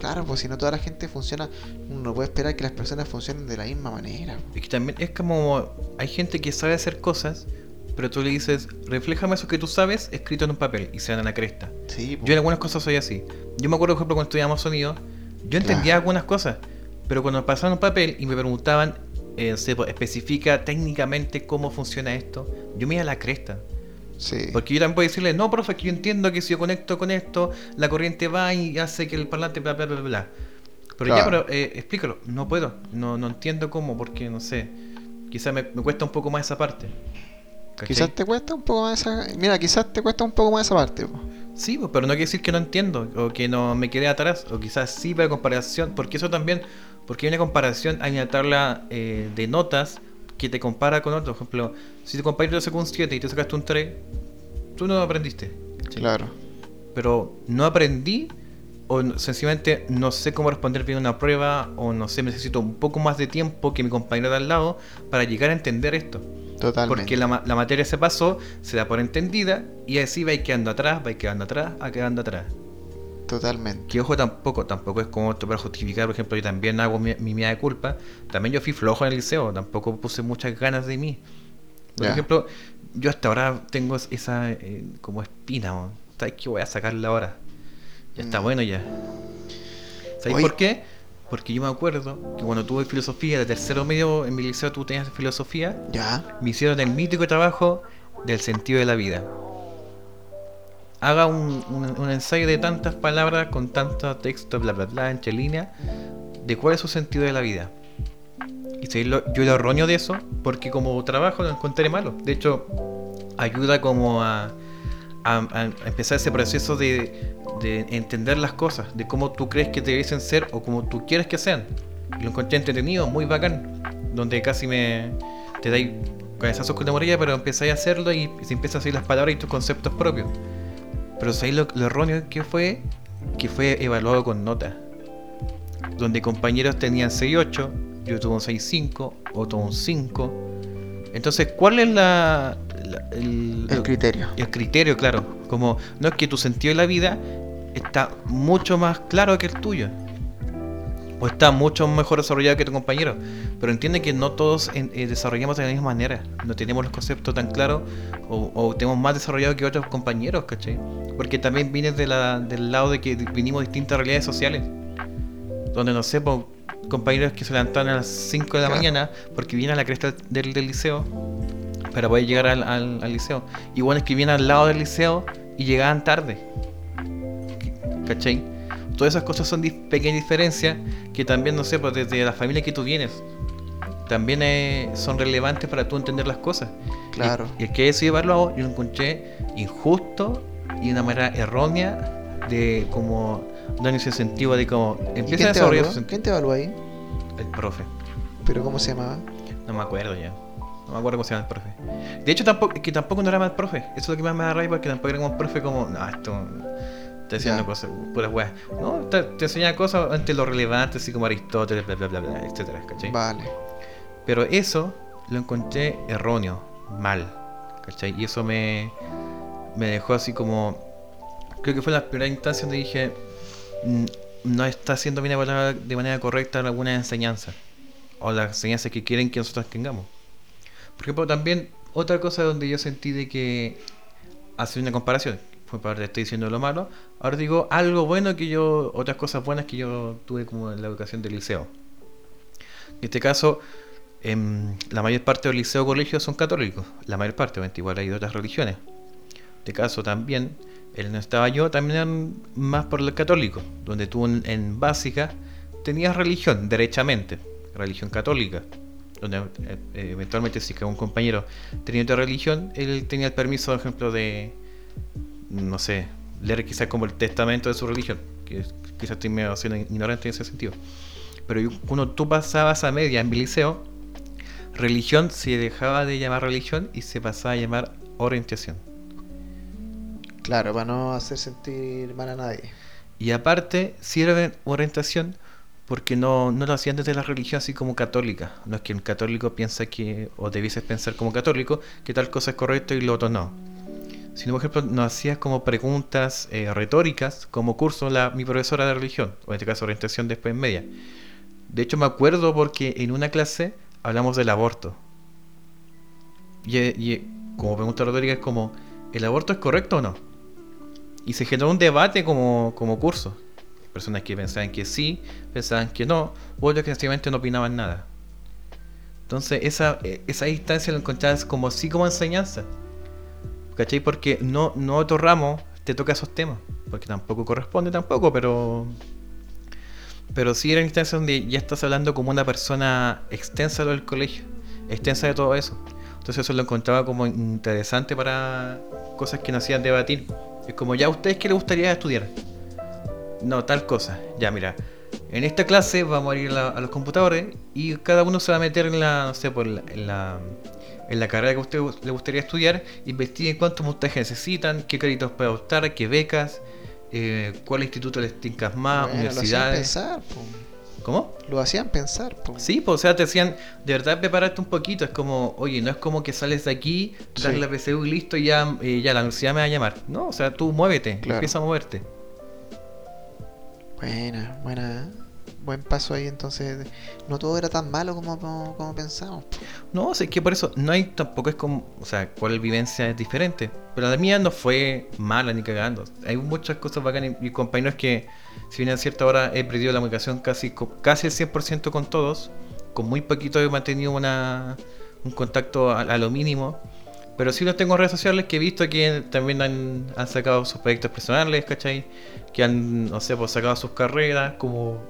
Claro, pues si no toda la gente funciona, uno no puede esperar que las personas funcionen de la misma manera.
Es que también es como, hay gente que sabe hacer cosas, pero tú le dices, refléjame eso que tú sabes escrito en un papel y se dan a la cresta.
Sí, po.
Yo en algunas cosas soy así. Yo me acuerdo, por ejemplo, cuando estudiábamos sonido, yo entendía
Claro.
algunas cosas, pero cuando me pasaban un papel y me preguntaban, eh, sé, pues, especifica técnicamente cómo funciona esto, yo me iba a la cresta.
Sí.
Porque yo también puedo decirle, no, profe, que yo entiendo que si yo conecto con esto, la corriente va y hace que el parlante bla bla bla bla. Pero ya, pero eh, explícalo. No puedo. No, no entiendo cómo, porque no sé. Quizás me, me cuesta un poco más esa parte. ¿Cachai?
Quizás te cuesta un poco más esa... Mira, quizás te cuesta un poco más esa parte. po.
Sí, pero no quiere decir que no entiendo o que no me quedé atrás o quizás sí para comparación, porque eso también, porque hay una comparación, hay una tabla eh, de notas que te compara con otro. Por ejemplo, si tu compañero te sacó un 7 y te sacaste un 3, tú no aprendiste.
Claro.
Pero no aprendí o sencillamente no sé cómo responder bien una prueba o no sé, necesito un poco más de tiempo que mi compañero de al lado para llegar a entender esto.
Totalmente.
Porque la, ma- la materia se pasó, se da por entendida y así va quedando atrás, va quedando atrás, va quedando atrás.
Totalmente.
Que ojo tampoco, tampoco es como esto para justificar, por ejemplo, yo también hago mi, mi mía de culpa. También yo fui flojo en el liceo, tampoco puse muchas ganas de mí. Por ejemplo, yo hasta ahora tengo esa eh, como espina, ¿no? ¿sabes qué voy a sacarla ahora? Ya está
Mm.
bueno ya. ¿Sabes por qué? Porque yo me acuerdo que cuando tuve filosofía de tercero medio en mi liceo tú tenías filosofía,
Ya.
me hicieron el mítico trabajo del sentido de la vida. Haga un, un- ensayo de tantas palabras con tanto texto, bla bla bla, entre líneas, de cuál es su sentido de la vida. Y si yo lo roño de eso, porque como trabajo lo encontré malo. De hecho, ayuda como a, empezar ese proceso de, de entender las cosas, de cómo tú crees que debiesen ser o como tú quieres que sean. Y lo encontré entretenido, muy bacán, donde casi me te dais cabezazos con la morilla, pero empezáis a hacerlo y se empiezan a seguir las palabras y tus conceptos propios. Pero ¿sabéis lo, lo erróneo que fue? Que fue evaluado con nota. Donde compañeros tenían 6.8, yo tuve un 6.5, otro un 5. Entonces, ¿cuál es la, la- el,
El criterio.
el criterio, claro. Como no es que tu sentido de la vida está mucho más claro que el tuyo. O está mucho mejor desarrollado que tu compañero. Pero entiende que no todos eh, desarrollamos de la misma manera. No tenemos los conceptos tan claros o, o tenemos más desarrollado que otros compañeros, ¿cachai? Porque también vienes de la- del lado de que vinimos de distintas realidades sociales. Donde no sé, po, compañeros que se levantan a las 5 de la
Claro.
mañana porque vienen a la cresta del, del liceo para poder llegar al, al- al liceo. Y bueno, es que vienen al lado del liceo y llegaban tarde. ¿Cachai? Todas esas cosas son pequeñas diferencias que también, no sé, pues desde la familia que tú vienes. también eh, son relevantes para tú entender las cosas.
Claro.
Y, y el que eso llevarlo a yo lo encontré injusto y una manera errónea de como dar ese sentido de como
¿Y
empieza a desarrollar
evaluó? ¿Quién te evaluó ahí?
El profe.
¿Pero cómo se llamaba?
No me acuerdo ya. No me acuerdo cómo se llama el profe. De hecho, tampoco, que tampoco no era mal profe. Eso es lo que más me da rabia porque tampoco era como profe como, no, esto está enseñando cosas, puras weas. No, te, te enseñaba cosas ante lo relevante, así como Aristóteles, bla, bla, bla, bla, etcétera, ¿cachai?
Vale.
Pero eso lo encontré erróneo, mal, ¿cachai? Y eso me, me dejó así como... Creo que fue la primera instancia donde dije, "Mm, no está siendo bien evaluada de manera correcta alguna enseñanza. O las enseñanzas que quieren que nosotros tengamos. Por ejemplo, también otra cosa donde yo sentí de que hacer una comparación. Fue para te estoy diciendo lo malo. Ahora digo algo bueno que yo, otras cosas buenas que yo tuve como en la educación del liceo. En este caso, em, la mayor parte del liceo colegio son católicos. La mayor parte, igual hay de otras religiones. En este caso también, el donde estaba yo también eran más por el católico. Donde tú en, básica tenías religión, derechamente. Religión católica. Donde eh, eventualmente si que un compañero tenía otra religión, él tenía el permiso, por ejemplo, de, no sé, leer quizás como el testamento de su religión. Que quizás estoy medio siendo ignorante en ese sentido. Pero cuando tú pasabas a media en mi liceo, religión se dejaba de llamar religión y se pasaba a llamar orientación.
Claro, para no hacer sentir mal a nadie.
Y aparte, sirve orientación porque no, no lo hacían desde la religión así como católica. No es que el católico piensa que, o debieses pensar como católico, que tal cosa es correcto y lo otro no. Sino, por ejemplo, nos hacías como preguntas eh, retóricas, como curso la, mi profesora de religión, o en este caso orientación después media. De hecho, me acuerdo porque en una clase hablamos del aborto. Y, y como pregunta retórica es como, ¿el aborto es correcto o no? Y se generó un debate como, como curso. Personas que pensaban que sí, pensaban que no, o otros que sencillamente no opinaban nada. Entonces, esa, eh, esa distancia lo encontrabas como sí como enseñanza. ¿Cachai? Porque no, no otro ramo te toca esos temas. Porque tampoco corresponde tampoco, pero. Pero sí era instancia donde ya estás hablando como una persona extensa del colegio. Extensa de todo eso. Entonces eso lo encontraba como interesante para cosas que nos hacían debatir. Es como, ya a ustedes qué les gustaría estudiar. No, tal cosa. Ya, mira. En esta clase vamos a ir a, los computadores y cada uno se va a meter en la, no sé, por la, en la, en la carrera que a usted le gustaría estudiar, investiguen cuántos montajes necesitan, qué créditos puede optar, qué becas, eh, cuál instituto les tincas más,
Bueno, lo hacían
universidades.
pensar, po.
¿Cómo?
Lo hacían pensar, po.
Sí, pues, o sea, te decían, de verdad prepararte un poquito. Es como, oye, no es como que sales de aquí, das
Sí.
la PSU y listo, y ya, eh, ya la universidad me va a llamar. No, o sea, tú muévete,
Claro.
empieza a moverte.
Buena, buena. Buen paso ahí, entonces. No todo era tan malo como, pensamos.
No, o es que por eso no hay tampoco es como, o sea, cuál vivencia es diferente. Pero la mía no fue mala ni cagando. Hay muchas cosas bacanas y compañeros que, si bien a cierta hora he perdido la comunicación casi, casi el 100% con todos, con muy poquito he mantenido una, un contacto a, a lo mínimo. Pero sí los tengo en redes sociales que he visto que también han, han sacado sus proyectos personales, ¿cachai? Que han, no sé, pues sacado sus carreras, como...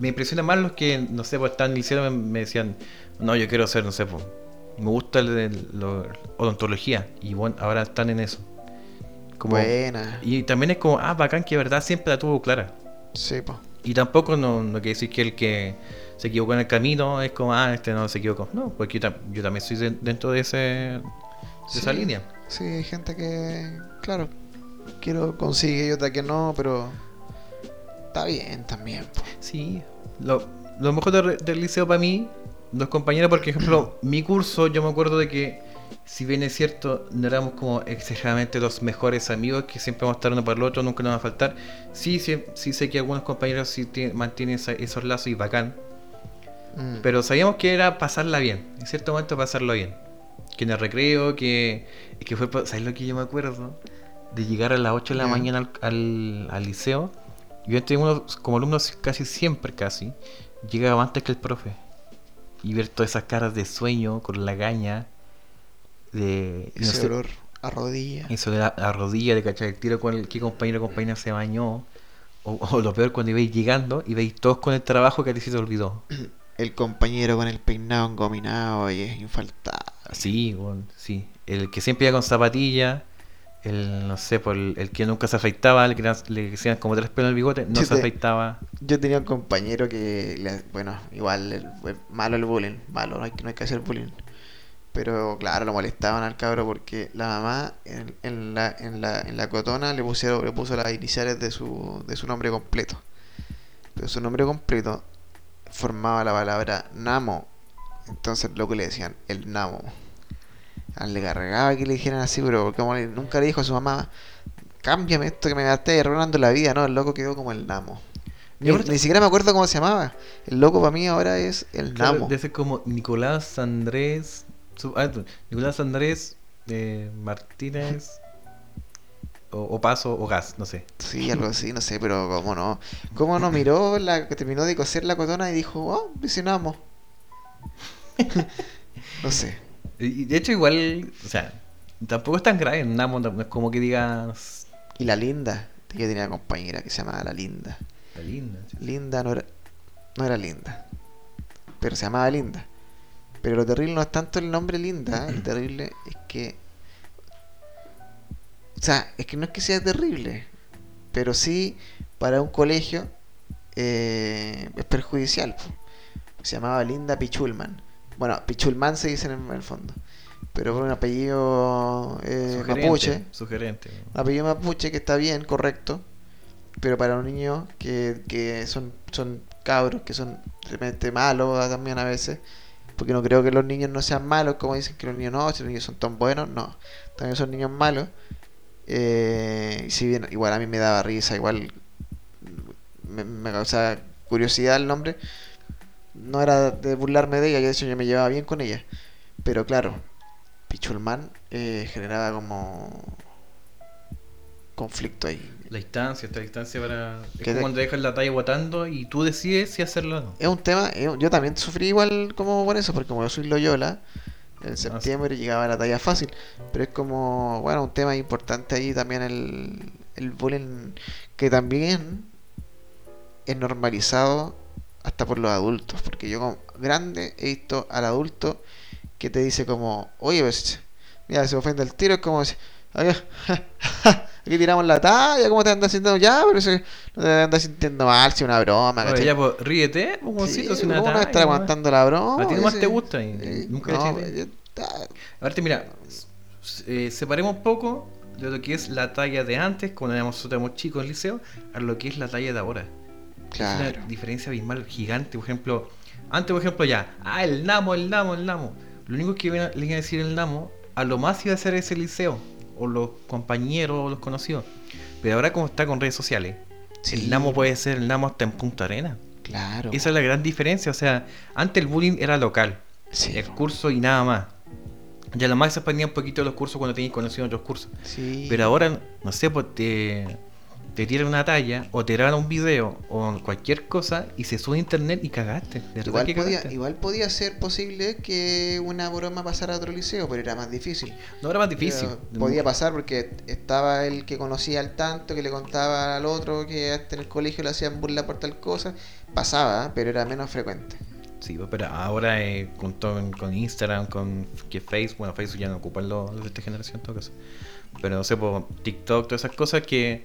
Me impresiona más los que, no sé, pues están en el liceo, me, me decían, no, yo quiero ser, no sé, pues, me gusta lo- odontología, y bueno, ahora están en eso. Como,
Buena.
y también es como, ah, bacán, que de verdad siempre la tuvo clara.
Sí, po.
Y tampoco no, no quiere decir que el que se equivocó en el camino es como, ah, este no se equivocó. No, porque yo, tam- yo también estoy de- dentro de, ese, de esa línea.
Sí, hay gente que, claro, quiero consigue y otra que no, pero está bien también.
Sí, lo, lo mejor de- del liceo para mí, los compañeros, por ejemplo, mi curso, yo me acuerdo de que, si bien es cierto, no éramos como exageradamente los mejores amigos, que siempre vamos a estar uno para el otro, nunca nos va a faltar. Sí, sí, sí sé que algunos compañeros sí tie- mantienen esa- esos lazos y bacán,
Mm.
pero sabíamos que era pasarla bien, en cierto momento pasarlo bien. Que en el recreo, que, que fue, ¿sabes lo que yo me acuerdo? De llegar a las 8 de la mañana al, al, al liceo. Yo antes, uno, como alumno casi siempre, casi, llegaba antes que el profe. Y ver todas esas caras de sueño con la gaña. De, no sé,
olor a rodilla.
eso de la, la rodilla, de cachar el tiro con el qué compañero o compañera se bañó. O, o lo peor, cuando ibais llegando y veis todos con el trabajo que a ti se te olvidó.
el compañero con el peinado engominado y es infaltable.
Sí, bueno, sí. El que siempre iba con zapatilla, el, no sé, por el, el que nunca se afeitaba, el que era- le decían como tres pelos en el bigote, no
Yo
se
te-
afeitaba.
Yo tenía un compañero que, le- bueno, igual, el- malo el bullying, malo, no hay, que- no hay que hacer bullying. Pero claro, lo molestaban al cabro porque la mamá en, en la, en, la, en la cotona le, pusieron, le puso las iniciales de su, de su nombre completo. Pero su nombre completo formaba la palabra Namo. Entonces lo que le decían, el Namo. A él le cargaba que le dijeran así, pero como nunca le dijo a su mamá, cámbiame esto que me estáis arruinando la vida, ¿no? El loco quedó como el Namo. Ni, siquiera me acuerdo cómo se llamaba. El loco para mí ahora es el
Claro,
Namo.
debe ser como Nicolás Andrés. ah, Nicolás Andrés eh, Martínez. O, o Paso o Gas, no sé.
Sí, algo así, no sé, pero cómo no. ¿Cómo no miró la que terminó de coser la cotona y dijo, oh, dice Namo? no sé.
Y de hecho, igual, o sea, tampoco es tan grave. Namo no es como que digas.
Y la linda. Yo tenía una compañera que se llamaba la linda.
La linda. sí.
Linda no era, no era linda. Pero se llamaba linda. Pero lo terrible no es tanto el nombre linda, ¿eh? lo terrible es que... O sea, es que no es que sea terrible, pero sí para un colegio eh, es perjudicial. Se llamaba Linda Pichulman. Bueno, Pichulman se dice en el, fondo. Pero por un apellido eh,
Sugerente,
mapuche.
Sugerente.
Un apellido mapuche que está bien, correcto. Pero para un niño que, que son, son cabros, que son realmente malos también a veces. Porque no creo que los niños no sean malos, como dicen que los niños no, si los niños son tan buenos, no. También son niños malos. Eh, si bien igual a mí me daba risa, igual me, me causaba curiosidad el nombre. No era de burlarme de ella, yo de hecho yo me llevaba bien con ella. Pero claro, Pichulman eh, generaba como conflicto ahí.
La distancia, esta distancia para. Es
Que
como
te-
cuando dejas la talla botando y tú decides si hacerlo o no.
Es un tema, yo también sufrí igual como por eso, porque como yo soy Loyola,
Ah,
en septiembre llegaba la talla fácil, pero es como, bueno, un tema importante ahí también el, el bullying, que también es normalizado hasta por los adultos, porque yo como grande he visto al adulto que te dice como, oye, pues, mira, se ofende el tiro, es como, si- "Ay, aquí tiramos la talla, ¿cómo te andas sintiendo? Ya, pero si no te andas sintiendo mal, si es una broma,
Oye, ya, pues, ríete, pues,
Sí,
si una
¿cómo no
talla,
estar aguantando la broma?
A ti nomás te gusta y nunca
no, yo-
Aparte, mira, eh, separemos un poco de lo que es la talla de antes, cuando éramos, nosotros éramos chicos en el liceo, a lo que es la talla de ahora. Es
Claro.
una diferencia abismal gigante. Por ejemplo, antes, por ejemplo, ya, ah, el Namo, el Namo, el Namo. Lo único que le iban a decir el Namo, a lo más iba a ser ese liceo, o los compañeros, o los conocidos. Pero ahora, como está con redes sociales,
Sí,
el Namo puede ser el Namo hasta en Punta Arena.
Claro.
Esa es la gran diferencia. O sea, antes el bullying era local,
Sí,
el curso y nada más. Ya lo más se expandía un poquito los cursos cuando tenías conocido otros cursos.
Sí.
Pero ahora, no sé, pues te, te tiran una talla o te graban un video o cualquier cosa y se sube a internet y cagaste.
Igual
que
podía,
cagaste.
igual podía ser posible que una broma pasara a otro liceo, pero era más difícil.
No era más difícil.
Pero podía pasar porque estaba el que conocía al tanto, que le contaba al otro que hasta en el colegio le hacían burla por tal cosa. Pasaba, pero era menos frecuente.
Sí, pues, pero ahora eh, con, todo- con Instagram, con que Facebook, bueno, Facebook ya no ocupan los los de esta generación en todo caso. Pero no sé, por TikTok, todas esas cosas que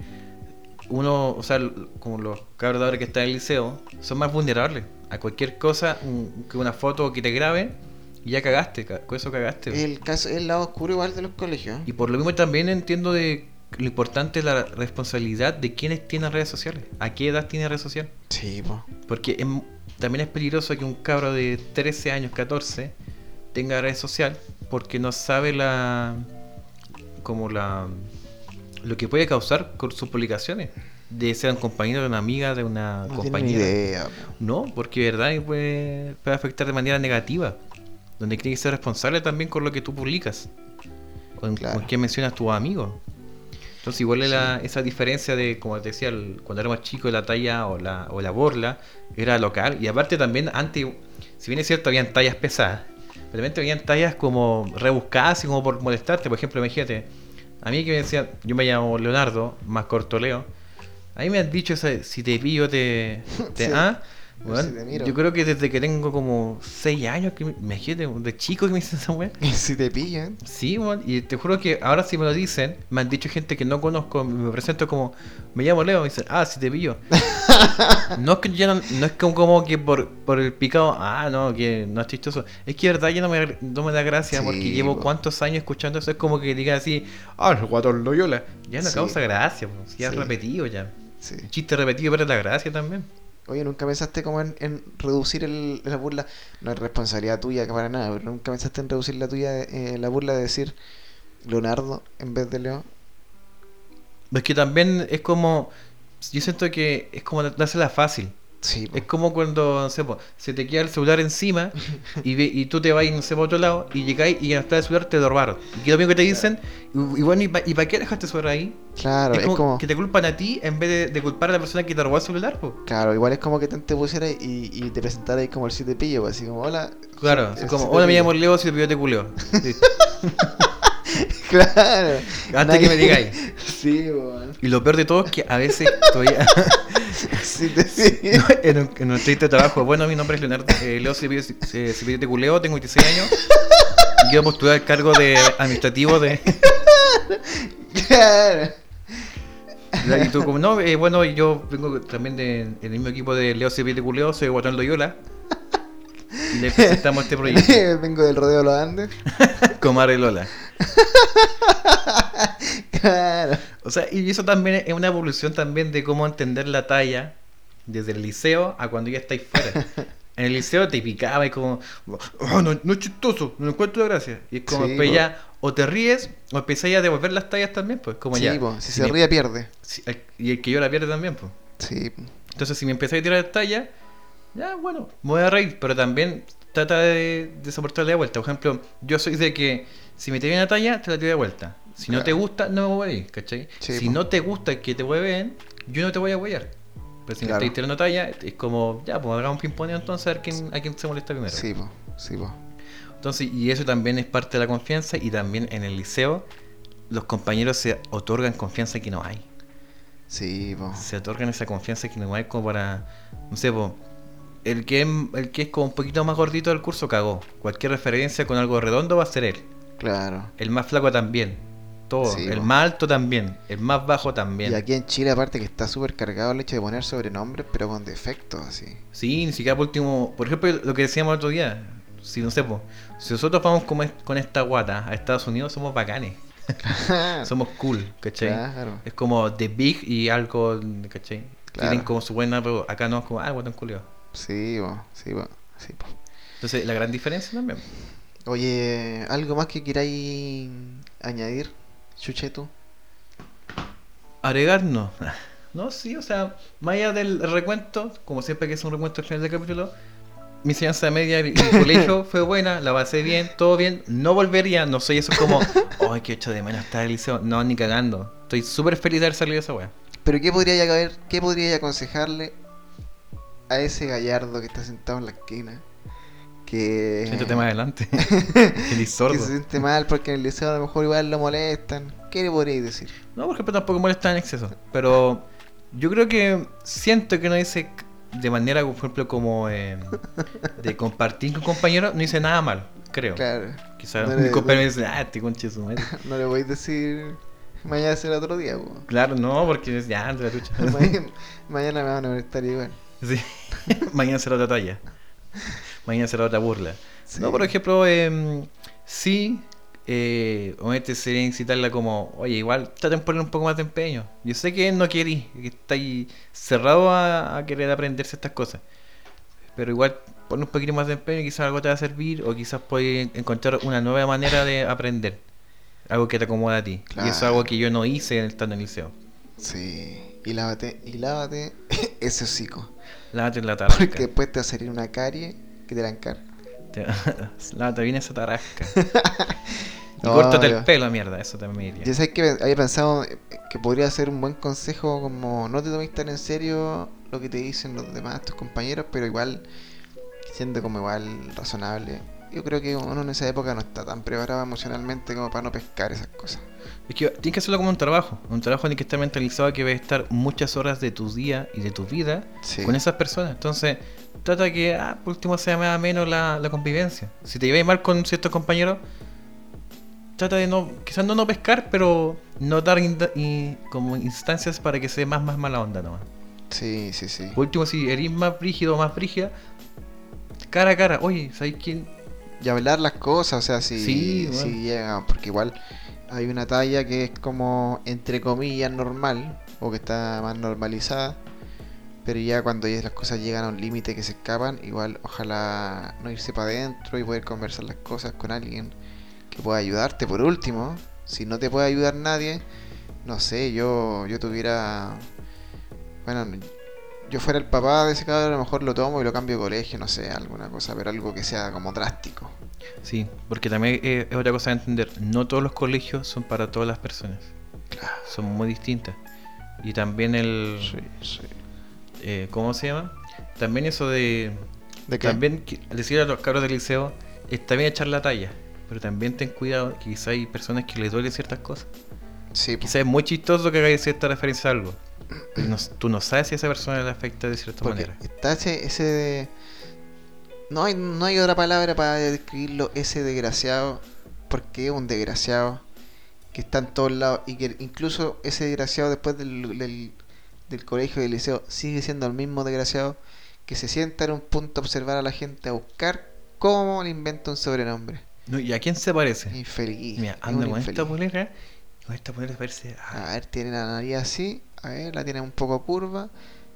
uno, o sea, como los cabros de ahora que están en el liceo, son más vulnerables a cualquier cosa, un- que una foto que te graben y ya cagaste, ca- con eso cagaste.
El caso el lado oscuro igual de los colegios.
Y por lo mismo también entiendo de lo importante es la responsabilidad de quienes tienen redes sociales. ¿A qué edad tiene red social?
Sí, po.
Porque es también es peligroso que un cabro de 13 años, 14, tenga red social porque no sabe la. como la. Lo que puede causar con sus publicaciones. De ser un compañero, de una amiga, de una
No
compañera.
idea.
No, porque verdad puede, puede afectar de manera negativa. Donde tienes que ser responsable también con lo que tú publicas. Con,
Claro.
con quién mencionas tus amigos. Entonces igual la- esa diferencia de, como te decía, el- cuando éramos chicos la talla o la, o la borla era local. Y aparte también antes, si bien es cierto, habían tallas pesadas. Pero también habían tallas como rebuscadas y como por molestarte. Por ejemplo, imagínate, a mí que me decían, yo me llamo Leonardo, más corto Leo. A mí me han dicho, esa- si te pillo te... te
Sí.
¿ah?
Si
yo creo que desde que tengo como 6 años, que me, de chico que me dicen esa weá.
si te pillan.
Sí, y te juro que ahora sí me lo dicen, me han dicho gente que no conozco, me presento como, me llamo Leo, me dicen, ah, si te pillo. no es que ya no, no es como, como que por, por el picado, ah, no, que no es chistoso. Es que de verdad ya no me, no me da gracia
Sí,
porque llevo
po.
cuántos años escuchando eso, es como que diga así, ah, el guatón Loyola. Ya no
Sí.
causa gracia, po, si ya es repetido ya. Chiste repetido, pero la gracia también.
Oye, ¿nunca pensaste como en, reducir el, la burla? No es responsabilidad tuya para nada, pero ¿nunca pensaste en reducir la tuya, eh, la burla de decir Leonardo en vez de Leo?
Es que también es como, yo siento que es como dársela fácil.
Sí.
Es como cuando, no sé, po, se te queda el celular encima y, ve- y tú te vas, no sé, para otro lado y llegáis y hasta el celular te lo robaron. Y que lo mismo que te dicen, y, y bueno, ¿y para qué dejaste el celular ahí?
claro,
es,
es
como, que te culpan a ti en vez de, de culpar a la persona que te robó el celular, po.
claro, igual es como que te, te pusieras y, y te presentaras ahí como el siete pillo, pues, así como, hola.
Claro,
el
como, hola, me
pillo".
llamo Leo, si te pido te culeo. Listo.
Claro.
Antes que me digáis.
Sí, weón.
Y lo peor de todo es que a veces todavía
Sí, te
no, en, un, en un triste trabajo, bueno, mi nombre es Leonardo, eh, Leo Cepillo eh, de Culeo, tengo 26 años. Y quiero postular el cargo de administrativo de...
Claro.
Y tú como, no, eh, bueno, yo vengo también del el mismo equipo de Leo de Culeo, soy Guatón Loyola. Y le presentamos este proyecto.
Vengo del rodeo de los Andes.
Comare Lola.
Claro.
O sea, y eso también es una evolución también de cómo entender la talla desde el liceo a cuando ya estáis fuera. En el liceo te picaba y como, "Oh, no, no es chistoso, no encuentro la gracia. Y es como,
Sí, po.
ya, o te ríes, o empezáis a devolver las tallas también, pues, como
sí,
ya.
po, si
si
se
me-
ríe, pierde.
si- el- y el que yo la pierde también, pues.
Sí.
Entonces, si me empezáis a tirar tallas, ya, bueno, me voy a reír, pero también trata de, de soportarle de vuelta. Por ejemplo, yo soy de que si me tiran una talla, te la tiro de vuelta. Si no te gusta, no me voy a ir, ¿cachai?
Sí,
si
po.
no te gusta que te hueven, yo no te voy a huear. Pero si me
Claro.
estáis tirando talla, es como, ya, pues hagamos un ping-pong entonces a ver quién, a quién se molesta primero.
Sí, po. Sí, po.
Entonces, y eso también es parte de la confianza y también en el liceo los compañeros se otorgan confianza que no hay.
Sí, po.
se otorgan esa confianza que no hay como para, no sé, po, el que, el que es como un poquito más gordito del curso cagó. Cualquier referencia con algo redondo va a ser él.
Claro.
El más flaco también. Todo.
Sí,
el
po.
más alto también. El más bajo también.
Y aquí en Chile, aparte que está súper cargado el hecho de poner sobrenombres, pero con defectos, así.
Sí, ni siquiera por último. Por ejemplo, lo que decíamos el otro día. Si no sé, po, si nosotros vamos con, con esta guata a Estados Unidos, somos bacanes. Somos cool, ¿cachai?
Claro.
Es como The Big y algo, ¿cachai?
Claro.
Tienen como su buena, pero acá no es como, ah, guatón culio.
Sí, po. Sí, po. Sí, po.
Entonces, la gran diferencia también.
Oye, ¿algo más que queráis añadir, Chuchetu?
Agregar no. No, sí, o sea, más allá del recuento, como siempre que es un recuento al final del capítulo, mi enseñanza media y el colegio fue buena, la pasé bien, todo bien, no volvería, no soy eso como, ay, que hecho de menos estar el liceo, no, ni cagando. Estoy súper feliz de haber salido de esa wea.
Pero ¿qué podría haber, qué podría aconsejarle a ese gallardo que está sentado en la esquina? Que,
Siéntate más adelante. que eres
que
sordo.
se siente mal porque en el liceo a lo mejor igual lo molestan. ¿Qué le podríais decir?
No, por ejemplo, tampoco molesta en exceso. Pero yo creo que siento que no dice de manera, por ejemplo, como eh, de compartir con compañeros, no dice nada mal, creo.
Claro,
Quizás
No
mi
le-
compañero dice, ah, este conche su madre.
no le voy a decir mañana será otro día.
Claro, no, porque ya, de la tucha.
mañana, mañana me van a molestar igual.
Sí. Mañana será otra talla. Mañana será otra burla.
Sí.
No, por ejemplo, em, sí, eh, obviamente sería incitarla como, oye, igual traten de poner un poco más de empeño. Yo sé que no querís, que estáis cerrado a, a querer aprenderse estas cosas. Pero igual pon un poquito más de empeño quizás algo te va a servir o quizás puedes encontrar una nueva manera de aprender. Algo que te acomoda a ti. Y eso es algo que yo no hice estando en el liceo.
Sí. Y lávate, y lávate ese hocico.
Lávate la tarasca.
Porque después te va a salir una carie que te la encarga.
Te, bien esa tarasca. Y
No,
córtate
yo-
el pelo, mierda, eso también me
Yo sé que había pensado que podría ser un buen consejo como no te tomes tan en serio lo que te dicen los demás tus compañeros, pero igual siendo como igual razonable, yo creo que uno en esa época no está tan preparado emocionalmente como para no pescar esas cosas.
Es que tienes que hacerlo como un trabajo. Un trabajo en el que estar mentalizado que vas a estar muchas horas de tu día y de tu vida
Sí.
con esas personas. Entonces, trata que, ah, por último, sea más menos la, la convivencia. Si te lleváis mal con ciertos compañeros, trata de no, quizás no no pescar, pero no dar como instancias para que sea más, más mala onda nomás.
Sí, sí, sí.
Por último, si eres más brígido o más brígida, cara a cara, oye, ¿sabes quién?
Y hablar las cosas, o sea, si,
Sí,
si
bueno.
llega, porque igual hay una talla que es como, entre comillas, normal, o que está más normalizada, pero ya cuando ya las cosas llegan a un límite que se escapan, igual ojalá no irse para adentro y poder conversar las cosas con alguien que pueda ayudarte. Por último, si no te puede ayudar nadie, no sé, yo, yo tuviera, bueno, yo fuera el papá de ese cabrón, a lo mejor lo tomo y lo cambio de colegio, no sé, alguna cosa, pero algo que sea como drástico.
Sí, porque también eh, es otra cosa de entender. No todos los colegios son para todas las personas.
Claro.
Son muy distintas. Y también el...
Sí, sí.
Eh, ¿Cómo se llama? También eso de...
¿De qué?
También decir a los cabros del liceo, está bien echar la talla. Pero también ten cuidado que quizá hay personas que les duelen ciertas cosas.
Sí, po,
Quizás es muy chistoso que hagáis cierta referencia a algo. Pero no- tú no sabes si a esa persona le afecta de cierta
porque
manera.
está ese, ese de... No hay, no hay otra palabra para describirlo, ese desgraciado, porque es un desgraciado que está en todos lados y que incluso ese desgraciado después del, del, del colegio y del liceo sigue siendo el mismo desgraciado que se sienta en un punto a observar a la gente, a buscar cómo le inventa un sobrenombre.
No, ¿Y a quién se parece?
Infeliz.
Mira, anda con esta polera. Con esta polera parece. ah,
A ver, tiene la nariz así, a ver, la tiene un poco curva.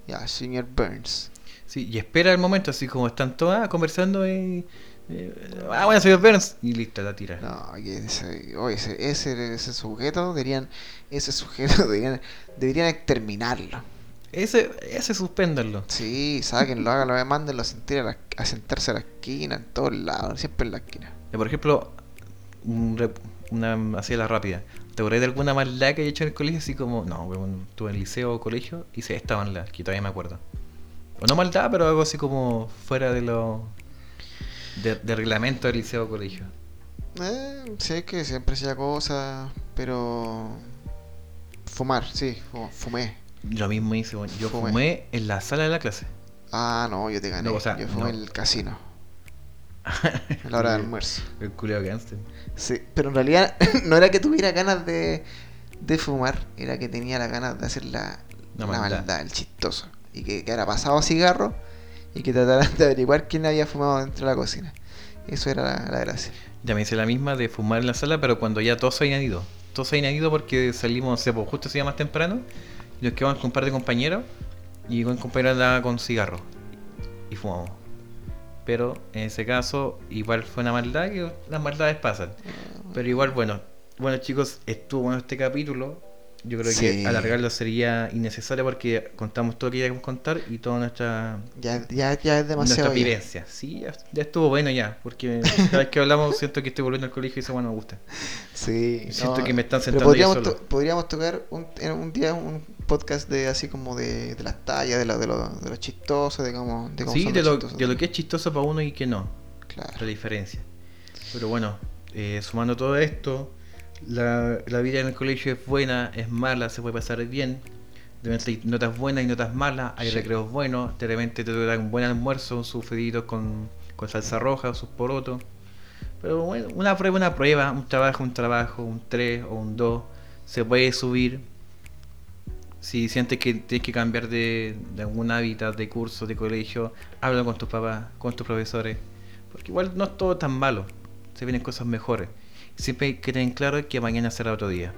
Ya, señor Burns.
Sí, y espera el momento, así como están todas conversando y. eh, ah, bueno, soy Burns. Y listo, la tira.
No, ese, oye, ese, ese, ese sujeto deberían, ese sujeto deberían, deberían exterminarlo.
Ese, ese suspéndanlo.
Sí, sáquenlo, háganlo, mándenlo a, sentir a, la- a sentarse a la esquina, en todos lados, siempre en la esquina.
Ya, Por ejemplo, un una así a la rápida. ¿Te acordás de alguna maldad que haya hecho en el colegio? Así como, no, estuve en el liceo o colegio, hice esta maldad, que todavía me acuerdo. O no maldad, pero algo así como fuera de lo. De, de reglamento del liceo o colegio.
Eh, sé que siempre hacía cosas, pero fumar, sí, fu- fumé.
Lo mismo hice. Yo
Fumé.
fumé en la sala de la clase.
Ah, no, yo te gané.
No, o sea,
yo fumé
no.
en el casino, a la hora de almuerzo.
El culiao gangster.
Sí, pero en realidad no era que tuviera ganas de, de fumar, era que tenía las ganas de hacer la,
La maldad.
maldad. el chistoso. Y que quedara pasado cigarro y que trataran de averiguar quién había fumado dentro de la cocina. Eso era la, la gracia.
Ya me hice la misma de fumar en la sala, pero cuando ya todos se habían ido. Todos se habían ido porque salimos, no sé, pues, justo se más temprano. Y nos quedamos con un par de compañeros. Y un compañero andaba con cigarro. Y fumamos. Pero en ese caso, igual fue una maldad que las maldades pasan. Pero igual, bueno. Bueno, chicos, estuvo bueno este capítulo. Yo creo
Sí.
que alargarlo sería innecesario porque contamos todo lo que queríamos contar y toda nuestra
Ya, ya, ya es demasiado.
nuestra vivencia. Sí, ya, ya estuvo bueno ya, porque cada vez que hablamos siento que estoy volviendo al colegio y eso bueno me gusta.
Sí,
Siento
no,
que me están sentando yo
podríamos,
solo.
to- podríamos tocar un, en un día un podcast de así como de, de las tallas, de lo, de lo, de lo chistoso, de cómo, de cómo
Sí, de lo, de lo que es chistoso para uno y que no,
Claro.
la diferencia. Pero bueno, eh, sumando todo esto, la, la vida en el colegio es buena, es mala, se puede pasar bien. De repente hay notas buenas y notas malas, hay
Sí.
recreos buenos, de repente te dan un buen almuerzo, sus feditos con, con salsa roja, sus porotos. Pero bueno, una prueba, una prueba, un trabajo, un trabajo, un 3 o un 2, se puede subir. Si sientes que tienes que cambiar de, de algún hábitat, de curso, de colegio, habla con tus papás, con tus profesores. Porque igual no es todo tan malo, se vienen cosas mejores. Siempre que tener claro que mañana será otro día.